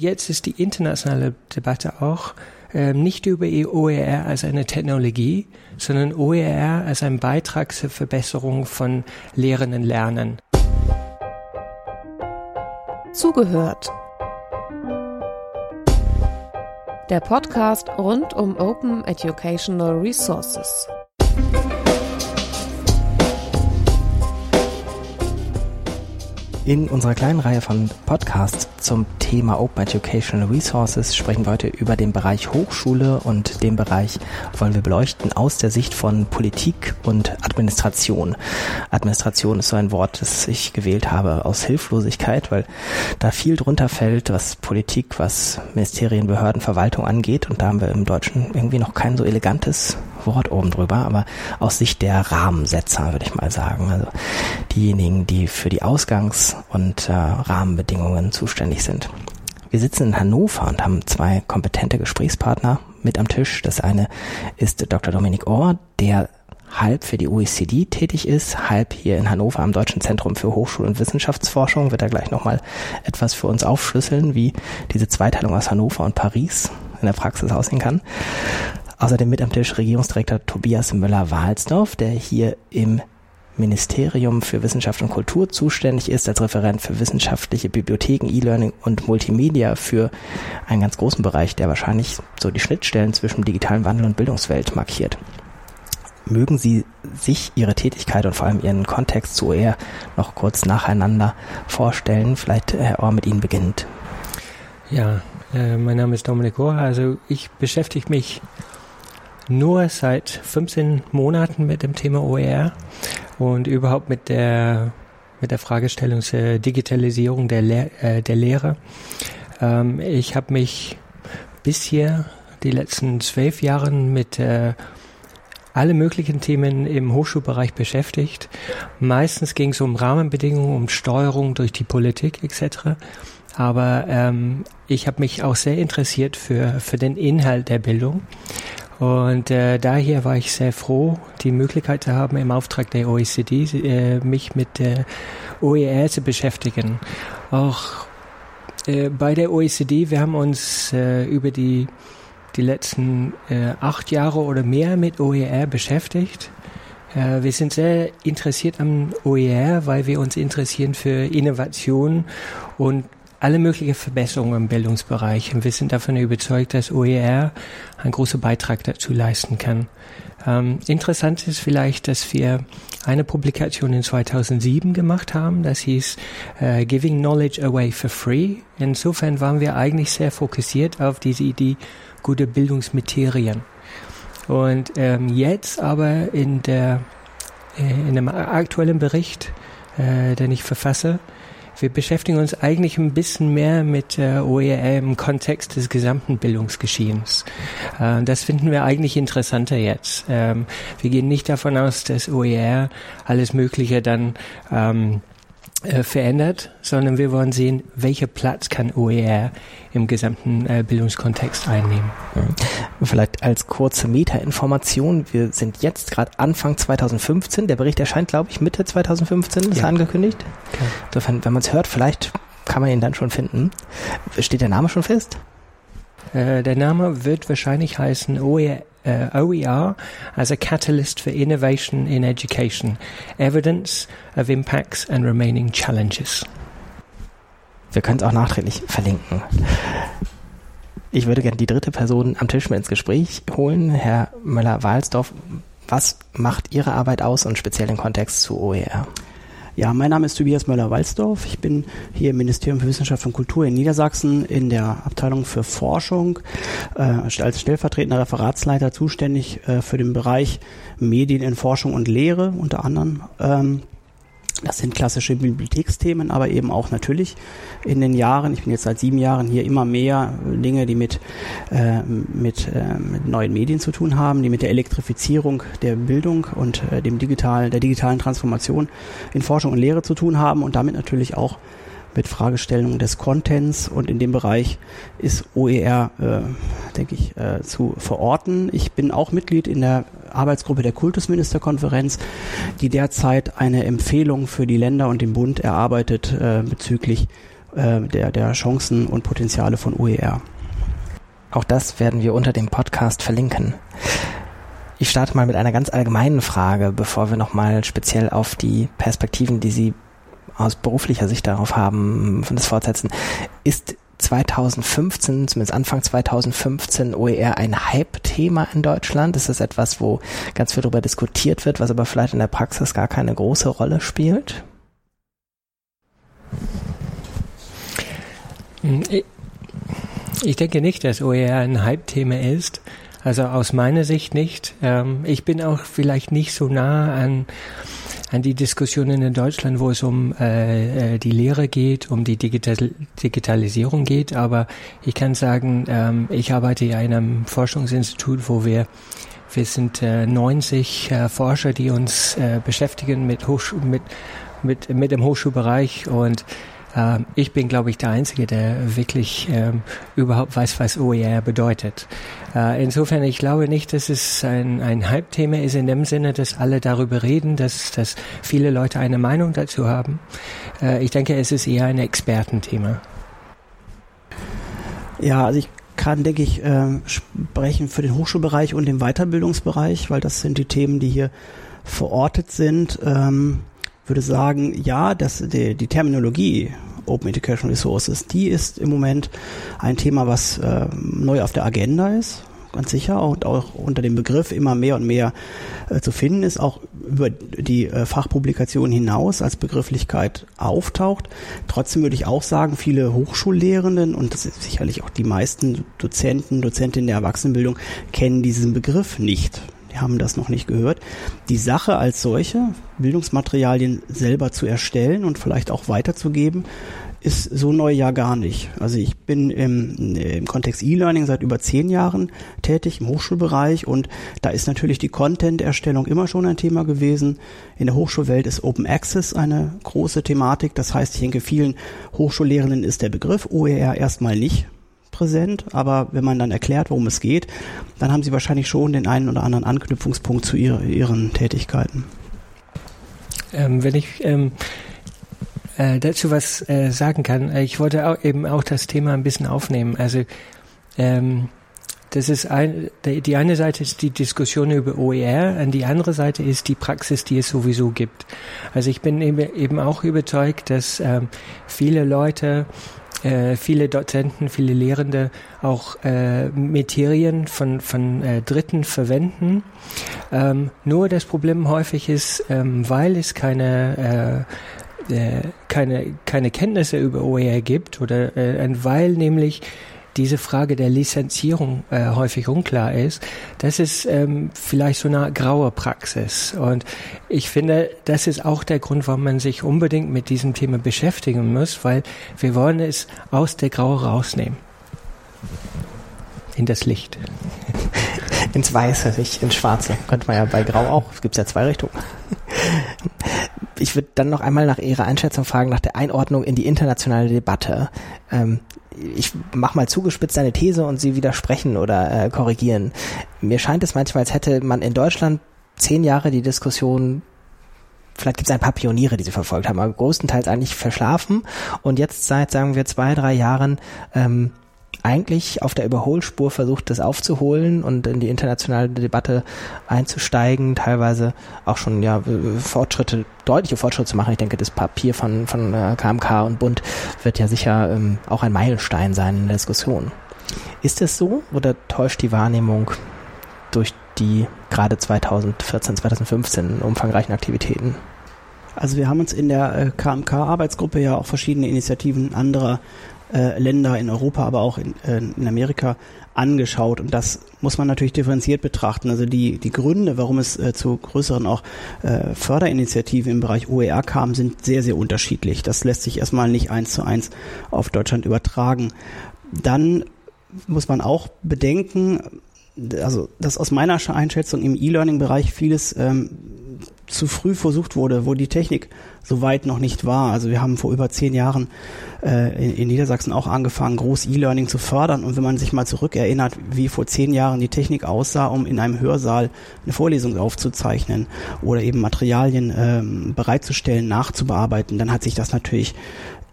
jetzt ist die internationale Debatte auch äh, nicht über OER als eine Technologie, sondern OER als ein Beitrag zur Verbesserung von Lehren und Lernen. Zugehört. Der Podcast rund um Open Educational Resources. In unserer kleinen Reihe von Podcasts zum Thema Open Educational Resources sprechen wir heute über den Bereich Hochschule und den Bereich wollen wir beleuchten aus der Sicht von Politik und Administration. Administration ist so ein Wort, das ich gewählt habe aus Hilflosigkeit, weil da viel drunter fällt, was Politik, was Ministerien, Behörden, Verwaltung angeht und da haben wir im Deutschen irgendwie noch kein so elegantes Wort oben drüber, aber aus Sicht der Rahmensetzer würde ich mal sagen. Also diejenigen, die für die Ausgangs- und äh, Rahmenbedingungen zuständig sind. Wir sitzen in Hannover und haben zwei kompetente Gesprächspartner mit am Tisch. Das eine ist Dr. Dominik Ohr, der halb für die OECD tätig ist, halb hier in Hannover am Deutschen Zentrum für Hochschul- und Wissenschaftsforschung. Wird er gleich nochmal etwas für uns aufschlüsseln, wie diese Zweiteilung aus Hannover und Paris in der Praxis aussehen kann. Außerdem mit am Tisch Regierungsdirektor Tobias Müller-Wahlsdorf, der hier im Ministerium für Wissenschaft und Kultur zuständig ist, als Referent für wissenschaftliche Bibliotheken, E-Learning und Multimedia für einen ganz großen Bereich, der wahrscheinlich so die Schnittstellen zwischen digitalen Wandel und Bildungswelt markiert. Mögen Sie sich Ihre Tätigkeit und vor allem Ihren Kontext zu OER noch kurz nacheinander vorstellen? Vielleicht Herr Ohr mit Ihnen beginnt. Ja, äh, mein Name ist Dominik Ohr. Also ich beschäftige mich nur seit 15 Monaten mit dem Thema OER und überhaupt mit der mit der Fragestellung der Digitalisierung der, Lehr äh, der Lehre. Ähm, ich habe mich bisher die letzten zwölf Jahre mit äh, alle möglichen Themen im Hochschulbereich beschäftigt. Meistens ging es um Rahmenbedingungen, um Steuerung durch die Politik etc. Aber ähm, ich habe mich auch sehr interessiert für, für den Inhalt der Bildung und äh, daher war ich sehr froh, die Möglichkeit zu haben, im Auftrag der OECD äh, mich mit der OER zu beschäftigen. Auch äh, bei der OECD, wir haben uns äh, über die, die letzten äh, acht Jahre oder mehr mit OER beschäftigt. Äh, wir sind sehr interessiert am OER, weil wir uns interessieren für Innovation und alle möglichen Verbesserungen im Bildungsbereich. Und wir sind davon überzeugt, dass OER einen großen Beitrag dazu leisten kann. Ähm, interessant ist vielleicht, dass wir eine Publikation in 2007 gemacht haben, das hieß äh, Giving Knowledge Away for Free. Insofern waren wir eigentlich sehr fokussiert auf diese Idee gute Bildungsmaterien. Und ähm, jetzt aber in der äh, in dem aktuellen Bericht, äh, den ich verfasse, wir beschäftigen uns eigentlich ein bisschen mehr mit äh, OER im Kontext des gesamten Bildungsgeschehens. Äh, das finden wir eigentlich interessanter jetzt. Ähm, wir gehen nicht davon aus, dass OER alles Mögliche dann ähm, äh, verändert, sondern wir wollen sehen, welcher Platz kann OER im gesamten äh, Bildungskontext einnehmen. Vielleicht als kurze Meta-Information, wir sind jetzt gerade Anfang 2015, der Bericht erscheint, glaube ich, Mitte 2015, ist ja. angekündigt. Okay. Insofern, wenn man es hört, vielleicht kann man ihn dann schon finden. Steht der Name schon fest? Äh, der Name wird wahrscheinlich heißen OER uh, OER as a catalyst for innovation in education, evidence of impacts and remaining challenges. Wir können es auch nachträglich verlinken. Ich würde gerne die dritte Person am Tisch mit ins Gespräch holen. Herr Möller-Wahlsdorf, was macht Ihre Arbeit aus und speziell im Kontext zu OER? Ja, mein Name ist Tobias Möller-Walzdorf. Ich bin hier im Ministerium für Wissenschaft und Kultur in Niedersachsen in der Abteilung für Forschung äh, als stellvertretender Referatsleiter zuständig äh, für den Bereich Medien in Forschung und Lehre unter anderem. Ähm, das sind klassische Bibliotheksthemen, aber eben auch natürlich in den Jahren, ich bin jetzt seit sieben Jahren hier, immer mehr Dinge, die mit, äh, mit, äh, mit neuen Medien zu tun haben, die mit der Elektrifizierung der Bildung und äh, dem digitalen, der digitalen Transformation in Forschung und Lehre zu tun haben und damit natürlich auch mit Fragestellungen des Contents und in dem Bereich ist OER, äh, denke ich, äh, zu verorten. Ich bin auch Mitglied in der Arbeitsgruppe der Kultusministerkonferenz, die derzeit eine Empfehlung für die Länder und den Bund erarbeitet äh, bezüglich äh, der, der Chancen und Potenziale von OER. Auch das werden wir unter dem Podcast verlinken. Ich starte mal mit einer ganz allgemeinen Frage, bevor wir nochmal speziell auf die Perspektiven, die Sie aus beruflicher Sicht darauf haben, von das fortsetzen. Ist 2015, zumindest Anfang 2015, OER ein Hype-Thema in Deutschland? Ist das etwas, wo ganz viel darüber diskutiert wird, was aber vielleicht in der Praxis gar keine große Rolle spielt? Ich denke nicht, dass OER ein Hype-Thema ist. Also aus meiner Sicht nicht. Ähm, ich bin auch vielleicht nicht so nah an, an die Diskussionen in Deutschland, wo es um äh, äh, die Lehre geht, um die Digital Digitalisierung geht. Aber ich kann sagen, ähm, ich arbeite in einem Forschungsinstitut, wo wir wir sind äh, 90 äh, Forscher, die uns äh, beschäftigen mit, Hochsch mit, mit, mit dem Hochschulbereich und ähm, ich bin, glaube ich, der Einzige, der wirklich ähm, überhaupt weiß, was OER bedeutet. Äh, insofern, ich glaube nicht, dass es ein, ein Hype-Thema ist in dem Sinne, dass alle darüber reden, dass, dass viele Leute eine Meinung dazu haben. Äh, ich denke, es ist eher ein Expertenthema. Ja, also ich kann, denke ich, äh, sprechen für den Hochschulbereich und den Weiterbildungsbereich, weil das sind die Themen, die hier verortet sind. Ähm, würde sagen, ja, dass die, die Terminologie Open Educational Resources, die ist im Moment ein Thema, was äh, neu auf der Agenda ist, ganz sicher, und auch unter dem Begriff immer mehr und mehr äh, zu finden ist, auch über die äh, Fachpublikation hinaus als Begrifflichkeit auftaucht. Trotzdem würde ich auch sagen, viele Hochschullehrenden und das sicherlich auch die meisten Dozenten, Dozentinnen der Erwachsenenbildung kennen diesen Begriff nicht haben das noch nicht gehört. Die Sache als solche, Bildungsmaterialien selber zu erstellen und vielleicht auch weiterzugeben, ist so neu ja gar nicht. Also ich bin im, im Kontext E-Learning seit über zehn Jahren tätig im Hochschulbereich und da ist natürlich die Content-Erstellung immer schon ein Thema gewesen. In der Hochschulwelt ist Open Access eine große Thematik. Das heißt, ich denke, vielen Hochschullehrenden ist der Begriff OER erstmal nicht präsent, aber wenn man dann erklärt, worum es geht, dann haben sie wahrscheinlich schon den einen oder anderen Anknüpfungspunkt zu ihre, ihren Tätigkeiten. Ähm, wenn ich ähm, äh, dazu was äh, sagen kann, äh, ich wollte auch eben auch das Thema ein bisschen aufnehmen. Also ähm, das ist ein, die eine Seite ist die Diskussion über OER, und die andere Seite ist die Praxis, die es sowieso gibt. Also ich bin eben auch überzeugt, dass ähm, viele Leute äh, viele Dozenten, viele Lehrende auch äh, Materien von, von äh, Dritten verwenden. Ähm, nur das Problem häufig ist, ähm, weil es keine äh, äh, keine, keine Kenntnisse über OER gibt oder äh, weil nämlich diese Frage der Lizenzierung äh, häufig unklar ist, das ist ähm, vielleicht so eine graue Praxis. Und ich finde, das ist auch der Grund, warum man sich unbedingt mit diesem Thema beschäftigen muss, weil wir wollen es aus der Graue rausnehmen. In das Licht. Ins Weiße, nicht ins Schwarze. Könnte man ja bei Grau auch. Es gibt ja zwei Richtungen. Ich würde dann noch einmal nach Ihrer Einschätzung fragen, nach der Einordnung in die internationale Debatte. Ähm, ich mach mal zugespitzt eine These und Sie widersprechen oder äh, korrigieren. Mir scheint es manchmal, als hätte man in Deutschland zehn Jahre die Diskussion vielleicht gibt es ein paar Pioniere, die sie verfolgt haben, aber größtenteils eigentlich verschlafen und jetzt seit, sagen wir, zwei, drei Jahren ähm, eigentlich auf der Überholspur versucht, das aufzuholen und in die internationale Debatte einzusteigen, teilweise auch schon ja Fortschritte, deutliche Fortschritte zu machen. Ich denke, das Papier von, von KMK äh, und Bund wird ja sicher ähm, auch ein Meilenstein sein in der Diskussion. Ist es so oder täuscht die Wahrnehmung durch die gerade 2014, 2015 umfangreichen Aktivitäten? Also wir haben uns in der KMK-Arbeitsgruppe ja auch verschiedene Initiativen anderer äh, Länder in Europa, aber auch in, äh, in Amerika angeschaut. Und das muss man natürlich differenziert betrachten. Also die, die Gründe, warum es äh, zu größeren auch äh, Förderinitiativen im Bereich OER kam, sind sehr, sehr unterschiedlich. Das lässt sich erstmal nicht eins zu eins auf Deutschland übertragen. Dann muss man auch bedenken, also dass aus meiner Einschätzung im E-Learning-Bereich vieles ähm, zu früh versucht wurde, wo die Technik so weit noch nicht war. Also wir haben vor über zehn Jahren äh, in, in, Niedersachsen auch angefangen, groß E-Learning zu fördern. Und wenn man sich mal zurückerinnert, wie vor zehn Jahren die Technik aussah, um in einem Hörsaal eine Vorlesung aufzuzeichnen oder eben Materialien ähm, bereitzustellen, nachzubearbeiten, dann hat sich das natürlich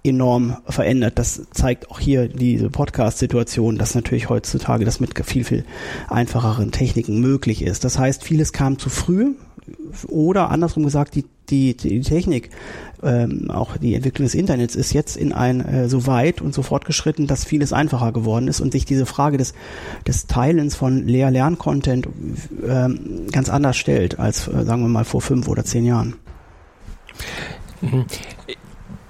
enorm verändert. Das zeigt auch hier diese Podcast-Situation, dass natürlich heutzutage das mit viel, viel einfacheren Techniken möglich ist. Das heißt, vieles kam zu früh oder andersrum gesagt, die, die, die Technik, ähm, auch die Entwicklung des Internets ist jetzt in ein äh, so weit und so fortgeschritten, dass vieles einfacher geworden ist und sich diese Frage des, des Teilens von Lehr-Lern-Content ähm, ganz anders stellt als, äh, sagen wir mal, vor fünf oder zehn Jahren. Mhm.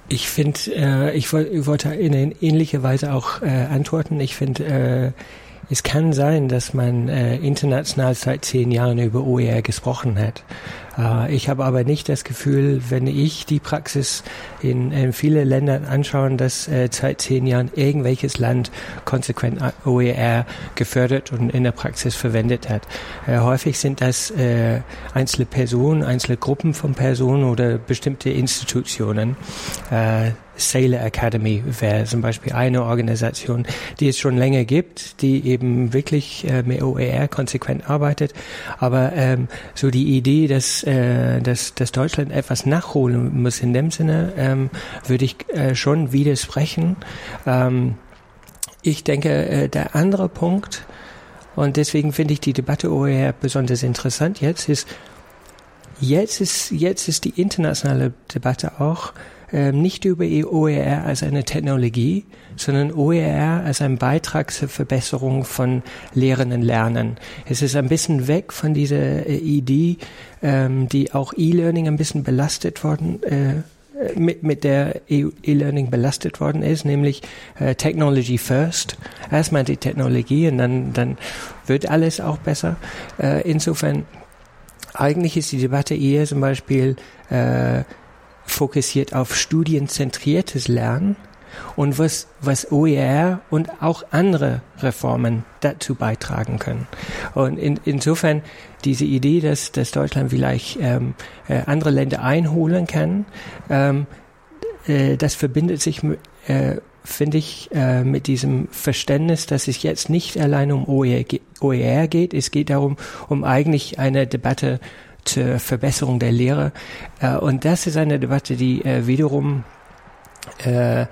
Ich finde, äh, ich, wollt, ich wollte in ähnlicher Weise auch äh, antworten. Ich finde, äh, es kann sein, dass man äh, international seit zehn Jahren über OER gesprochen hat. Äh, ich habe aber nicht das Gefühl, wenn ich die Praxis in, in viele Ländern anschaue, dass äh, seit zehn Jahren irgendwelches Land konsequent OER gefördert und in der Praxis verwendet hat. Äh, häufig sind das äh, einzelne Personen, einzelne Gruppen von Personen oder bestimmte Institutionen. Äh, Sailor Academy wäre zum Beispiel eine Organisation, die es schon länger gibt, die eben wirklich äh, mit OER konsequent arbeitet. Aber ähm, so die Idee, dass, äh, dass, dass Deutschland etwas nachholen muss in dem Sinne, ähm, würde ich äh, schon widersprechen. Ähm, ich denke, äh, der andere Punkt, und deswegen finde ich die Debatte OER besonders interessant jetzt, ist, jetzt ist, jetzt ist die internationale Debatte auch, nicht über OER als eine Technologie, sondern OER als ein Beitrag zur Verbesserung von Lehren und Lernen. Es ist ein bisschen weg von dieser äh, Idee, ähm, die auch E-Learning ein bisschen belastet worden äh, mit, mit der e-, E-Learning belastet worden ist, nämlich äh, Technology first. Erstmal die Technologie und dann, dann wird alles auch besser. Äh, insofern, eigentlich ist die Debatte eher zum Beispiel äh, fokussiert auf studienzentriertes Lernen und was, was OER und auch andere Reformen dazu beitragen können. Und in, insofern diese Idee, dass, dass Deutschland vielleicht ähm, äh, andere Länder einholen kann, ähm, äh, das verbindet sich, äh, finde ich, äh, mit diesem Verständnis, dass es jetzt nicht allein um OER, OER geht. Es geht darum, um eigentlich eine Debatte zur Verbesserung der Lehre. Äh, und das ist eine Debatte, die äh, wiederum äh,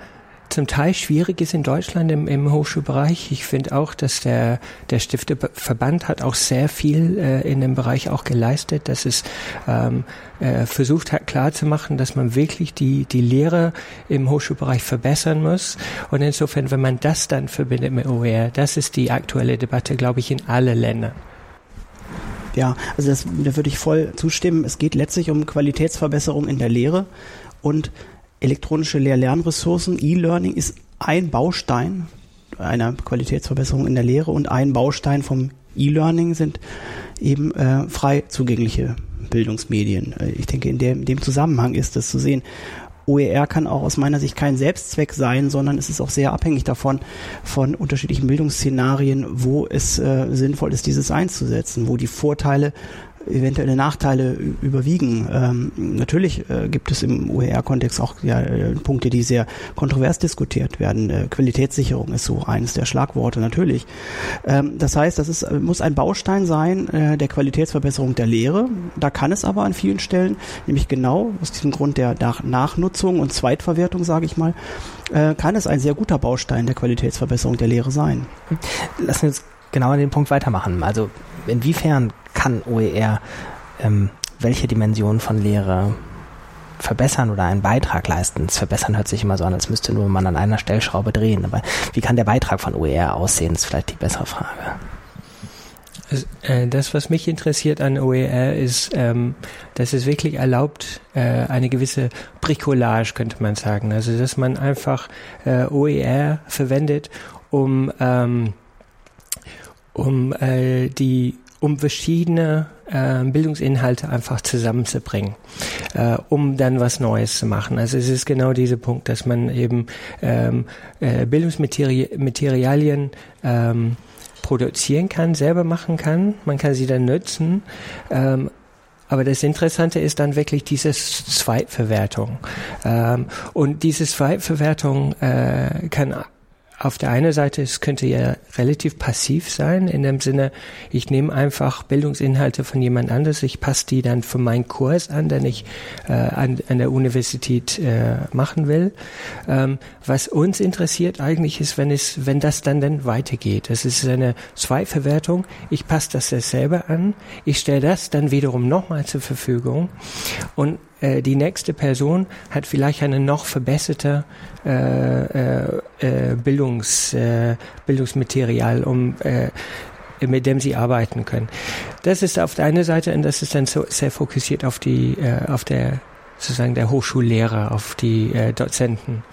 zum Teil schwierig ist in Deutschland im, im Hochschulbereich. Ich finde auch, dass der, der Stifteverband hat auch sehr viel äh, in dem Bereich auch geleistet, dass es ähm, äh, versucht hat klarzumachen, dass man wirklich die, die Lehre im Hochschulbereich verbessern muss. Und insofern, wenn man das dann verbindet mit OER, das ist die aktuelle Debatte, glaube ich, in alle Länder. Ja, also das, da würde ich voll zustimmen. Es geht letztlich um Qualitätsverbesserung in der Lehre und elektronische Lehr-Lernressourcen. E-Learning ist ein Baustein einer Qualitätsverbesserung in der Lehre und ein Baustein vom E-Learning sind eben äh, frei zugängliche Bildungsmedien. Äh, ich denke, in dem, in dem Zusammenhang ist das zu sehen. OER kann auch aus meiner Sicht kein Selbstzweck sein, sondern es ist auch sehr abhängig davon, von unterschiedlichen Bildungsszenarien, wo es äh, sinnvoll ist, dieses einzusetzen, wo die Vorteile eventuelle Nachteile überwiegen. Ähm, natürlich äh, gibt es im OER-Kontext auch ja, äh, Punkte, die sehr kontrovers diskutiert werden. Äh, Qualitätssicherung ist so eines der Schlagworte natürlich. Ähm, das heißt, das ist, äh, muss ein Baustein sein äh, der Qualitätsverbesserung der Lehre. Da kann es aber an vielen Stellen, nämlich genau aus diesem Grund der Nach Nachnutzung und Zweitverwertung, sage ich mal, äh, kann es ein sehr guter Baustein der Qualitätsverbesserung der Lehre sein. Lassen wir uns genau an den Punkt weitermachen. Also inwiefern kann OER ähm, welche Dimensionen von Lehre verbessern oder einen Beitrag leisten. Das Verbessern hört sich immer so an, als müsste nur man an einer Stellschraube drehen. Aber wie kann der Beitrag von OER aussehen, ist vielleicht die bessere Frage. Äh, das, was mich interessiert an OER, ist, ähm, dass es wirklich erlaubt, äh, eine gewisse Bricolage, könnte man sagen. Also, dass man einfach äh, OER verwendet, um, ähm, um äh, die um verschiedene äh, Bildungsinhalte einfach zusammenzubringen, äh, um dann was Neues zu machen. Also es ist genau dieser Punkt, dass man eben ähm, äh, Bildungsmaterialien ähm, produzieren kann, selber machen kann. Man kann sie dann nutzen. Ähm, aber das Interessante ist dann wirklich diese Zweitverwertung. Ähm, und diese Zweitverwertung äh, kann auf der einen Seite, es könnte ja relativ passiv sein, in dem Sinne, ich nehme einfach Bildungsinhalte von jemand anders, ich passe die dann für meinen Kurs an, den ich äh, an, an der Universität äh, machen will. Ähm, was uns interessiert eigentlich ist, wenn es, wenn das dann dann weitergeht. Das ist eine Zweitverwertung. Ich passe das selber an, ich stelle das dann wiederum nochmal zur Verfügung und äh, die nächste Person hat vielleicht eine noch verbesserte äh, äh, äh, Bildungs, äh, Bildungsmaterial, um mit dem sie arbeiten können. Das ist auf der einen Seite und das ist dann so sehr fokussiert auf die auf der sozusagen der Hochschullehrer, auf die Dozenten.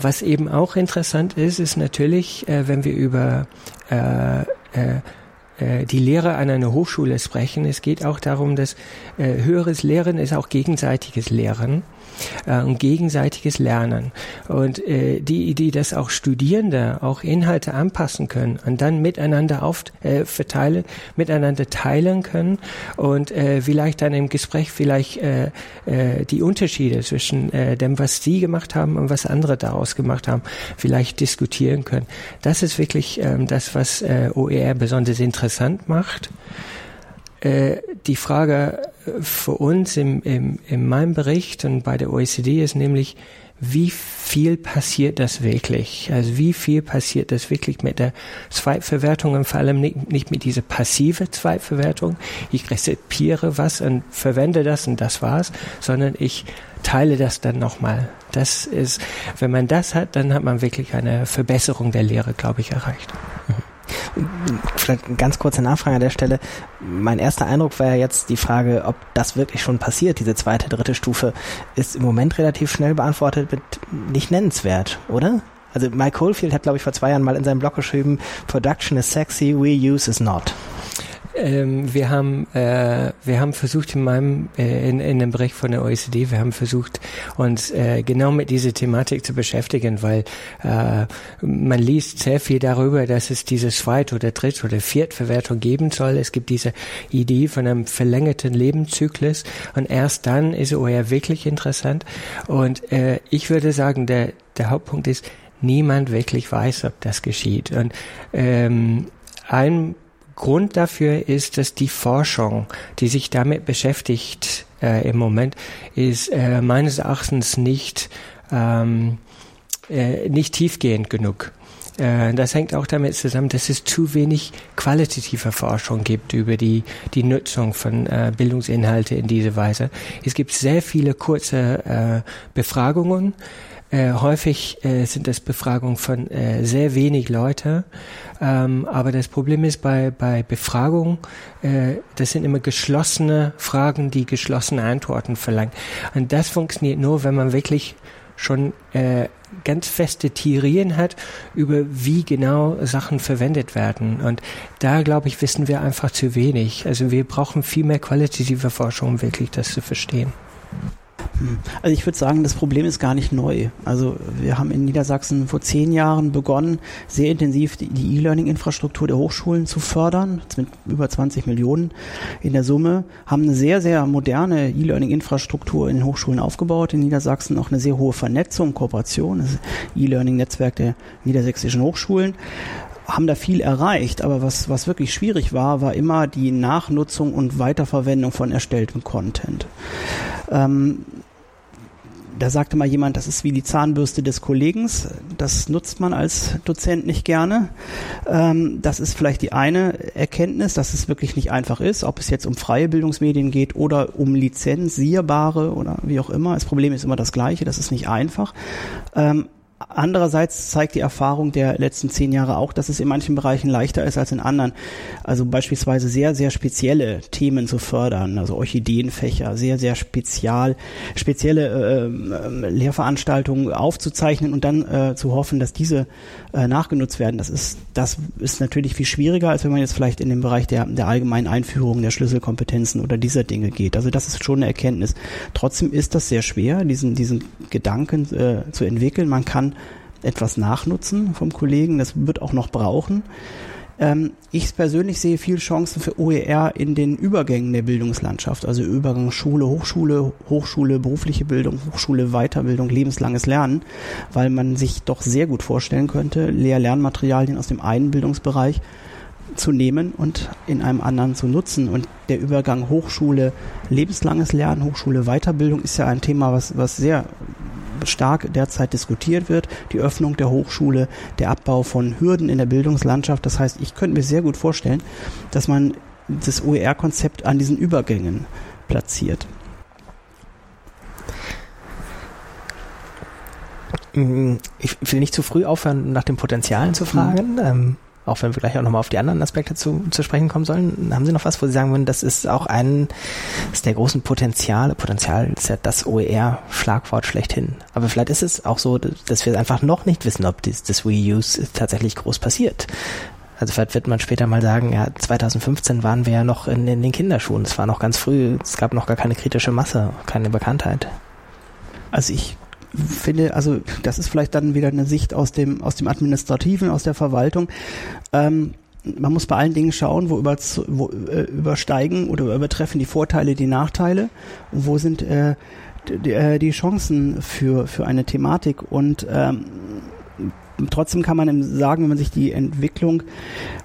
Was eben auch interessant ist, ist natürlich, wenn wir über die Lehre an einer Hochschule sprechen. Es geht auch darum, dass äh, höheres Lehren ist auch gegenseitiges Lehren äh, und gegenseitiges Lernen. Und äh, die Idee, dass auch Studierende auch Inhalte anpassen können und dann miteinander auf, äh, verteilen, miteinander teilen können und äh, vielleicht dann im Gespräch vielleicht äh, äh, die Unterschiede zwischen äh, dem, was sie gemacht haben und was andere daraus gemacht haben, vielleicht diskutieren können. Das ist wirklich ähm, das, was äh, OER besonders interessant macht. Äh, die Frage für uns im, im, in meinem Bericht und bei der OECD ist nämlich, wie viel passiert das wirklich? Also wie viel passiert das wirklich mit der Zweitverwertung und vor allem nicht, nicht mit dieser passive Zweitverwertung. Ich rezipiere was und verwende das und das war's, sondern ich teile das dann nochmal. Das ist, wenn man das hat, dann hat man wirklich eine Verbesserung der Lehre, glaube ich, erreicht. Mhm. Vielleicht eine ganz kurze Nachfrage an der Stelle. Mein erster Eindruck war ja jetzt die Frage, ob das wirklich schon passiert. Diese zweite, dritte Stufe ist im Moment relativ schnell beantwortet mit nicht nennenswert, oder? Also Mike Oldfield hat, glaube ich, vor zwei Jahren mal in seinem Blog geschrieben, Production is sexy, reuse is not. Ähm, wir haben äh, wir haben versucht in meinem äh, in, in dem Bericht von der OECD, wir haben versucht uns äh, genau mit dieser Thematik zu beschäftigen, weil äh, man liest sehr viel darüber, dass es diese Zweit- oder Dritt- oder Viertverwertung geben soll. Es gibt diese Idee von einem verlängerten Lebenszyklus und erst dann ist OER wirklich interessant. Und äh, ich würde sagen, der der Hauptpunkt ist, niemand wirklich weiß, ob das geschieht. Und ähm, ein Grund dafür ist, dass die Forschung, die sich damit beschäftigt äh, im Moment, ist äh, meines Erachtens nicht, ähm, äh, nicht tiefgehend genug. Äh, das hängt auch damit zusammen, dass es zu wenig qualitative Forschung gibt über die, die Nutzung von äh, Bildungsinhalte in dieser Weise. Es gibt sehr viele kurze äh, Befragungen, äh, häufig äh, sind das Befragungen von äh, sehr wenig Leute, ähm, aber das Problem ist bei, bei Befragungen, äh, das sind immer geschlossene Fragen, die geschlossene Antworten verlangen. Und das funktioniert nur, wenn man wirklich schon äh, ganz feste Theorien hat über wie genau Sachen verwendet werden. Und da, glaube ich, wissen wir einfach zu wenig. Also wir brauchen viel mehr qualitative Forschung, um wirklich das zu verstehen. Also ich würde sagen, das Problem ist gar nicht neu. Also wir haben in Niedersachsen vor zehn Jahren begonnen, sehr intensiv die E-Learning-Infrastruktur der Hochschulen zu fördern, mit über 20 Millionen in der Summe, haben eine sehr, sehr moderne E-Learning-Infrastruktur in den Hochschulen aufgebaut in Niedersachsen, auch eine sehr hohe Vernetzung, Kooperation, das E-Learning-Netzwerk der niedersächsischen Hochschulen haben da viel erreicht, aber was, was wirklich schwierig war, war immer die Nachnutzung und Weiterverwendung von erstelltem Content. Ähm, da sagte mal jemand, das ist wie die Zahnbürste des Kollegen. Das nutzt man als Dozent nicht gerne. Ähm, das ist vielleicht die eine Erkenntnis, dass es wirklich nicht einfach ist, ob es jetzt um freie Bildungsmedien geht oder um lizenzierbare oder wie auch immer. Das Problem ist immer das gleiche, das ist nicht einfach. Ähm, Andererseits zeigt die Erfahrung der letzten zehn Jahre auch, dass es in manchen Bereichen leichter ist als in anderen. Also beispielsweise sehr, sehr spezielle Themen zu fördern, also Orchideenfächer, sehr, sehr spezial, spezielle äh, Lehrveranstaltungen aufzuzeichnen und dann äh, zu hoffen, dass diese äh, nachgenutzt werden. Das ist, das ist natürlich viel schwieriger, als wenn man jetzt vielleicht in den Bereich der, der allgemeinen Einführung der Schlüsselkompetenzen oder dieser Dinge geht. Also das ist schon eine Erkenntnis. Trotzdem ist das sehr schwer, diesen, diesen Gedanken äh, zu entwickeln. Man kann etwas nachnutzen vom Kollegen. Das wird auch noch brauchen. Ähm, ich persönlich sehe viel Chancen für OER in den Übergängen der Bildungslandschaft, also Übergang Schule, Hochschule, Hochschule, berufliche Bildung, Hochschule, Weiterbildung, lebenslanges Lernen, weil man sich doch sehr gut vorstellen könnte, Lehr-Lernmaterialien aus dem einen Bildungsbereich zu nehmen und in einem anderen zu nutzen. Und der Übergang Hochschule, lebenslanges Lernen, Hochschule, Weiterbildung ist ja ein Thema, was, was sehr stark derzeit diskutiert wird. Die Öffnung der Hochschule, der Abbau von Hürden in der Bildungslandschaft. Das heißt, ich könnte mir sehr gut vorstellen, dass man das OER-Konzept an diesen Übergängen platziert. Ich will nicht zu früh aufhören, nach den Potenzialen zu fragen. Mhm. Auch wenn wir gleich auch nochmal auf die anderen Aspekte zu, zu sprechen kommen sollen, haben Sie noch was, wo Sie sagen würden, das ist auch ein ist der großen Potenziale, Potenzial ist ja das OER-Schlagwort schlechthin. Aber vielleicht ist es auch so, dass wir einfach noch nicht wissen, ob das, das Reuse tatsächlich groß passiert. Also vielleicht wird man später mal sagen, ja, 2015 waren wir ja noch in, in den Kinderschuhen, es war noch ganz früh, es gab noch gar keine kritische Masse, keine Bekanntheit. Also ich finde, also das ist vielleicht dann wieder eine Sicht aus dem, aus dem Administrativen, aus der Verwaltung. Ähm, man muss bei allen Dingen schauen, wo, über, wo äh, übersteigen oder übertreffen die Vorteile die Nachteile und wo sind äh, die, äh, die Chancen für, für eine Thematik. Und ähm, trotzdem kann man sagen, wenn man sich die Entwicklung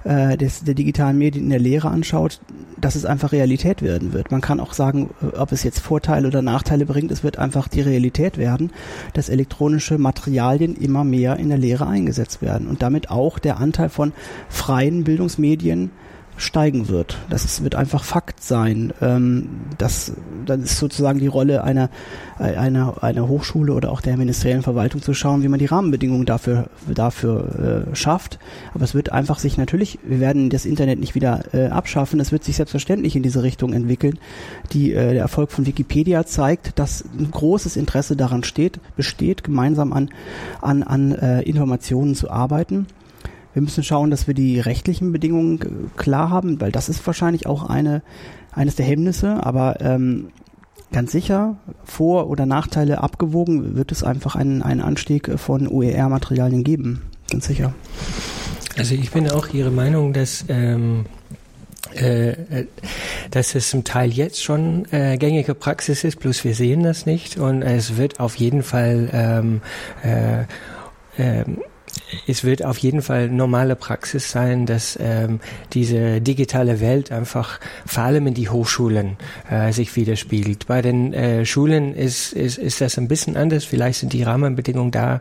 äh, des, der digitalen Medien in der Lehre anschaut, dass es einfach Realität werden wird. Man kann auch sagen, äh, ob es jetzt Vorteile oder Nachteile bringt, es wird einfach die Realität werden, dass elektronische Materialien immer mehr in der Lehre eingesetzt werden und damit auch der Anteil von freien Bildungsmedien steigen wird. Das ist, wird einfach Fakt sein. Ähm, das, das ist sozusagen die Rolle einer, einer, einer Hochschule oder auch der ministeriellen Verwaltung zu schauen, wie man die Rahmenbedingungen dafür, dafür äh, schafft. Aber es wird einfach sich natürlich, wir werden das Internet nicht wieder äh, abschaffen, es wird sich selbstverständlich in diese Richtung entwickeln. Die, äh, der Erfolg von Wikipedia zeigt, dass ein großes Interesse daran steht, besteht, gemeinsam an, an, an äh, Informationen zu arbeiten. Wir müssen schauen, dass wir die rechtlichen Bedingungen klar haben, weil das ist wahrscheinlich auch eine, eines der Hemmnisse, aber ähm, ganz sicher, Vor- oder Nachteile abgewogen, wird es einfach einen, einen Anstieg von OER-Materialien geben. Ganz sicher. Also ich bin auch Ihrer Meinung, dass ähm, äh, dass es zum Teil jetzt schon äh, gängige Praxis ist, bloß wir sehen das nicht und es wird auf jeden Fall ähm, äh, äh, es wird auf jeden Fall normale Praxis sein, dass ähm, diese digitale Welt einfach vor allem in die Hochschulen äh, sich widerspiegelt. Bei den äh, Schulen ist, ist, ist das ein bisschen anders. Vielleicht sind die Rahmenbedingungen da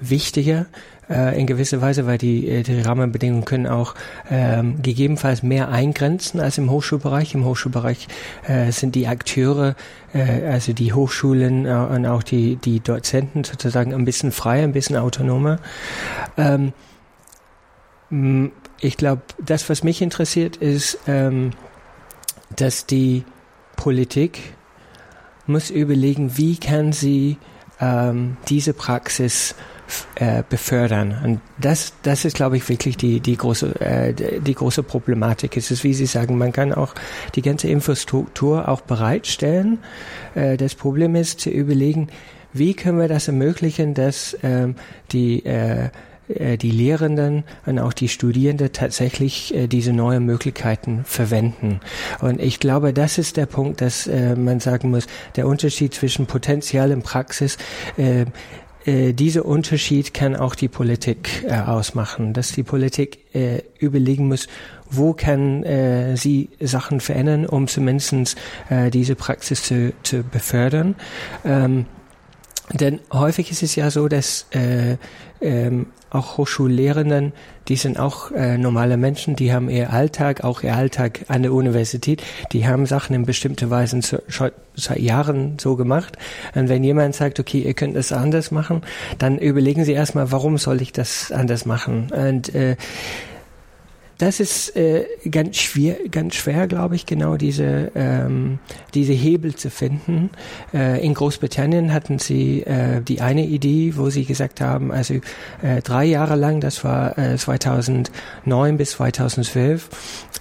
wichtiger äh, in gewisser Weise, weil die, äh, die Rahmenbedingungen können auch ähm, gegebenenfalls mehr eingrenzen als im Hochschulbereich. Im Hochschulbereich äh, sind die Akteure, äh, also die Hochschulen äh, und auch die, die Dozenten sozusagen ein bisschen freier, ein bisschen autonomer. Ähm, ich glaube, das, was mich interessiert, ist, ähm, dass die Politik muss überlegen, wie kann sie ähm, diese Praxis äh, befördern. Und das, das ist, glaube ich, wirklich die, die, große, äh, die große Problematik. Es ist, wie Sie sagen, man kann auch die ganze Infrastruktur auch bereitstellen. Äh, das Problem ist zu überlegen, wie können wir das ermöglichen, dass ähm, die äh, die Lehrenden und auch die Studierenden tatsächlich äh, diese neuen Möglichkeiten verwenden. Und ich glaube, das ist der Punkt, dass äh, man sagen muss, der Unterschied zwischen Potenzial und Praxis äh, äh, dieser Unterschied kann auch die Politik äh, ausmachen, dass die Politik äh, überlegen muss, wo kann äh, sie Sachen verändern, um zumindest äh, diese Praxis zu, zu befördern. Ähm, denn häufig ist es ja so, dass äh, ähm, auch Hochschullehrenden, die sind auch äh, normale Menschen, die haben ihr Alltag, auch ihr Alltag an der Universität, die haben Sachen in bestimmte Weisen so, schon seit Jahren so gemacht. Und wenn jemand sagt, okay, ihr könnt das anders machen, dann überlegen sie erstmal, warum soll ich das anders machen? Und äh, das ist äh, ganz schwer, ganz schwer, glaube ich, genau diese ähm, diese Hebel zu finden. Äh, in Großbritannien hatten sie äh, die eine Idee, wo sie gesagt haben, also äh, drei Jahre lang, das war äh, 2009 bis 2012,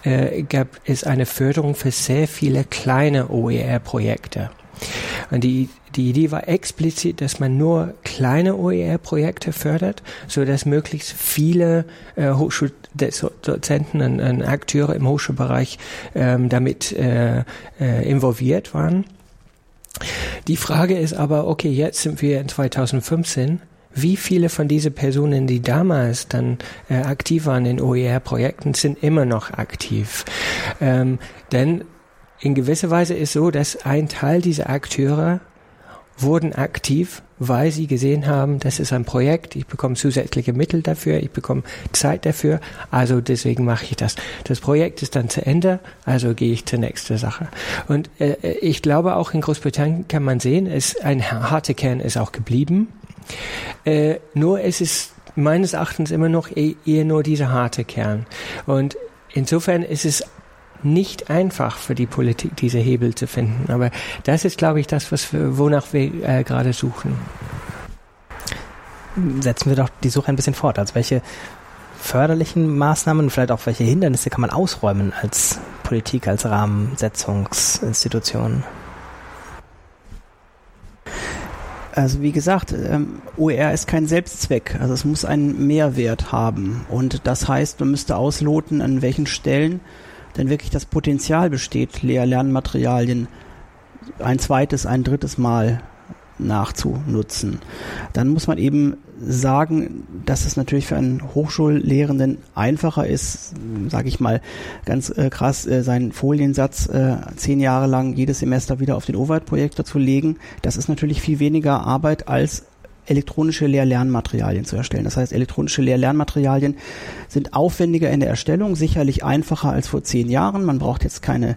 äh, gab es eine Förderung für sehr viele kleine OER-Projekte. Und die, die Idee war explizit, dass man nur kleine OER-Projekte fördert, so dass möglichst viele äh, Hochschuldozenten und, und, Akteure im Hochschulbereich ähm, damit äh, äh, involviert waren. Die Frage ist aber, okay, jetzt sind wir in 2015 wie viele von diesen Personen, die damals dann äh, aktiv waren in OER-Projekten, sind immer noch aktiv? Ähm, denn in gewisser Weise ist so, dass ein Teil dieser Akteure wurden aktiv, weil sie gesehen haben, das ist ein Projekt, ich bekomme zusätzliche Mittel dafür, ich bekomme Zeit dafür, also deswegen mache ich das. Das Projekt ist dann zu Ende, also gehe ich zur nächsten Sache. Und äh, ich glaube auch in Großbritannien kann man sehen, es ein harter Kern ist auch geblieben. Äh, nur es ist meines Erachtens immer noch e-, eher nur dieser harte Kern. Und insofern ist es nicht einfach für die Politik, diese Hebel zu finden. Aber das ist, glaube ich, das, was wir, wonach wir äh, gerade suchen. Setzen wir doch die Suche ein bisschen fort. Also welche förderlichen Maßnahmen, vielleicht auch welche Hindernisse kann man ausräumen als Politik, als Rahmensetzungsinstitution? Also wie gesagt, ähm, OER ist kein Selbstzweck, also es muss einen Mehrwert haben. Und das heißt, man müsste ausloten, an welchen Stellen denn wirklich das Potenzial besteht, Lehr-Lernmaterialien ein zweites, ein drittes Mal nachzunutzen. Dann muss man eben sagen, dass es natürlich für einen Hochschullehrenden einfacher ist, sage ich mal ganz äh, krass, äh, seinen Foliensatz äh, zehn Jahre lang jedes Semester wieder auf den OVAT-Projektor zu legen. Das ist natürlich viel weniger Arbeit als elektronische Lehr-Lernmaterialien zu erstellen. Das heißt, elektronische Lehr-Lernmaterialien sind aufwendiger in der Erstellung, sicherlich einfacher als vor zehn Jahren. Man braucht jetzt keine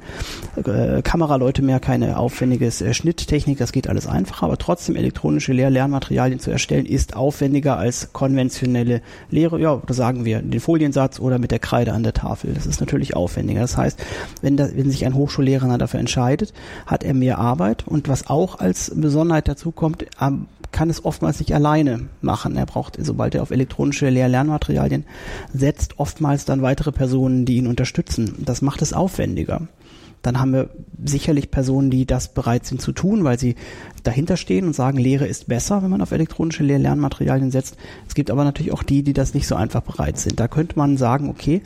äh, Kameraleute mehr, keine aufwendiges äh, Schnitttechnik, das geht alles einfacher, aber trotzdem elektronische Lehr-Lernmaterialien zu erstellen, ist aufwendiger als konventionelle Lehre, ja, da sagen wir, den Foliensatz oder mit der Kreide an der Tafel. Das ist natürlich aufwendiger. Das heißt, wenn, da, wenn sich ein Hochschullehrer dafür entscheidet, hat er mehr Arbeit und was auch als Besonderheit dazu kommt, kann es oftmals nicht alleine machen. Er braucht, sobald er auf elektronische Lehr-Lernmaterialien setzt, oftmals dann weitere Personen, die ihn unterstützen. Das macht es aufwendiger. Dann haben wir sicherlich Personen, die das bereit sind zu tun, weil sie dahinter stehen und sagen, Lehre ist besser, wenn man auf elektronische Lehr Lernmaterialien setzt. Es gibt aber natürlich auch die, die das nicht so einfach bereit sind. Da könnte man sagen, okay,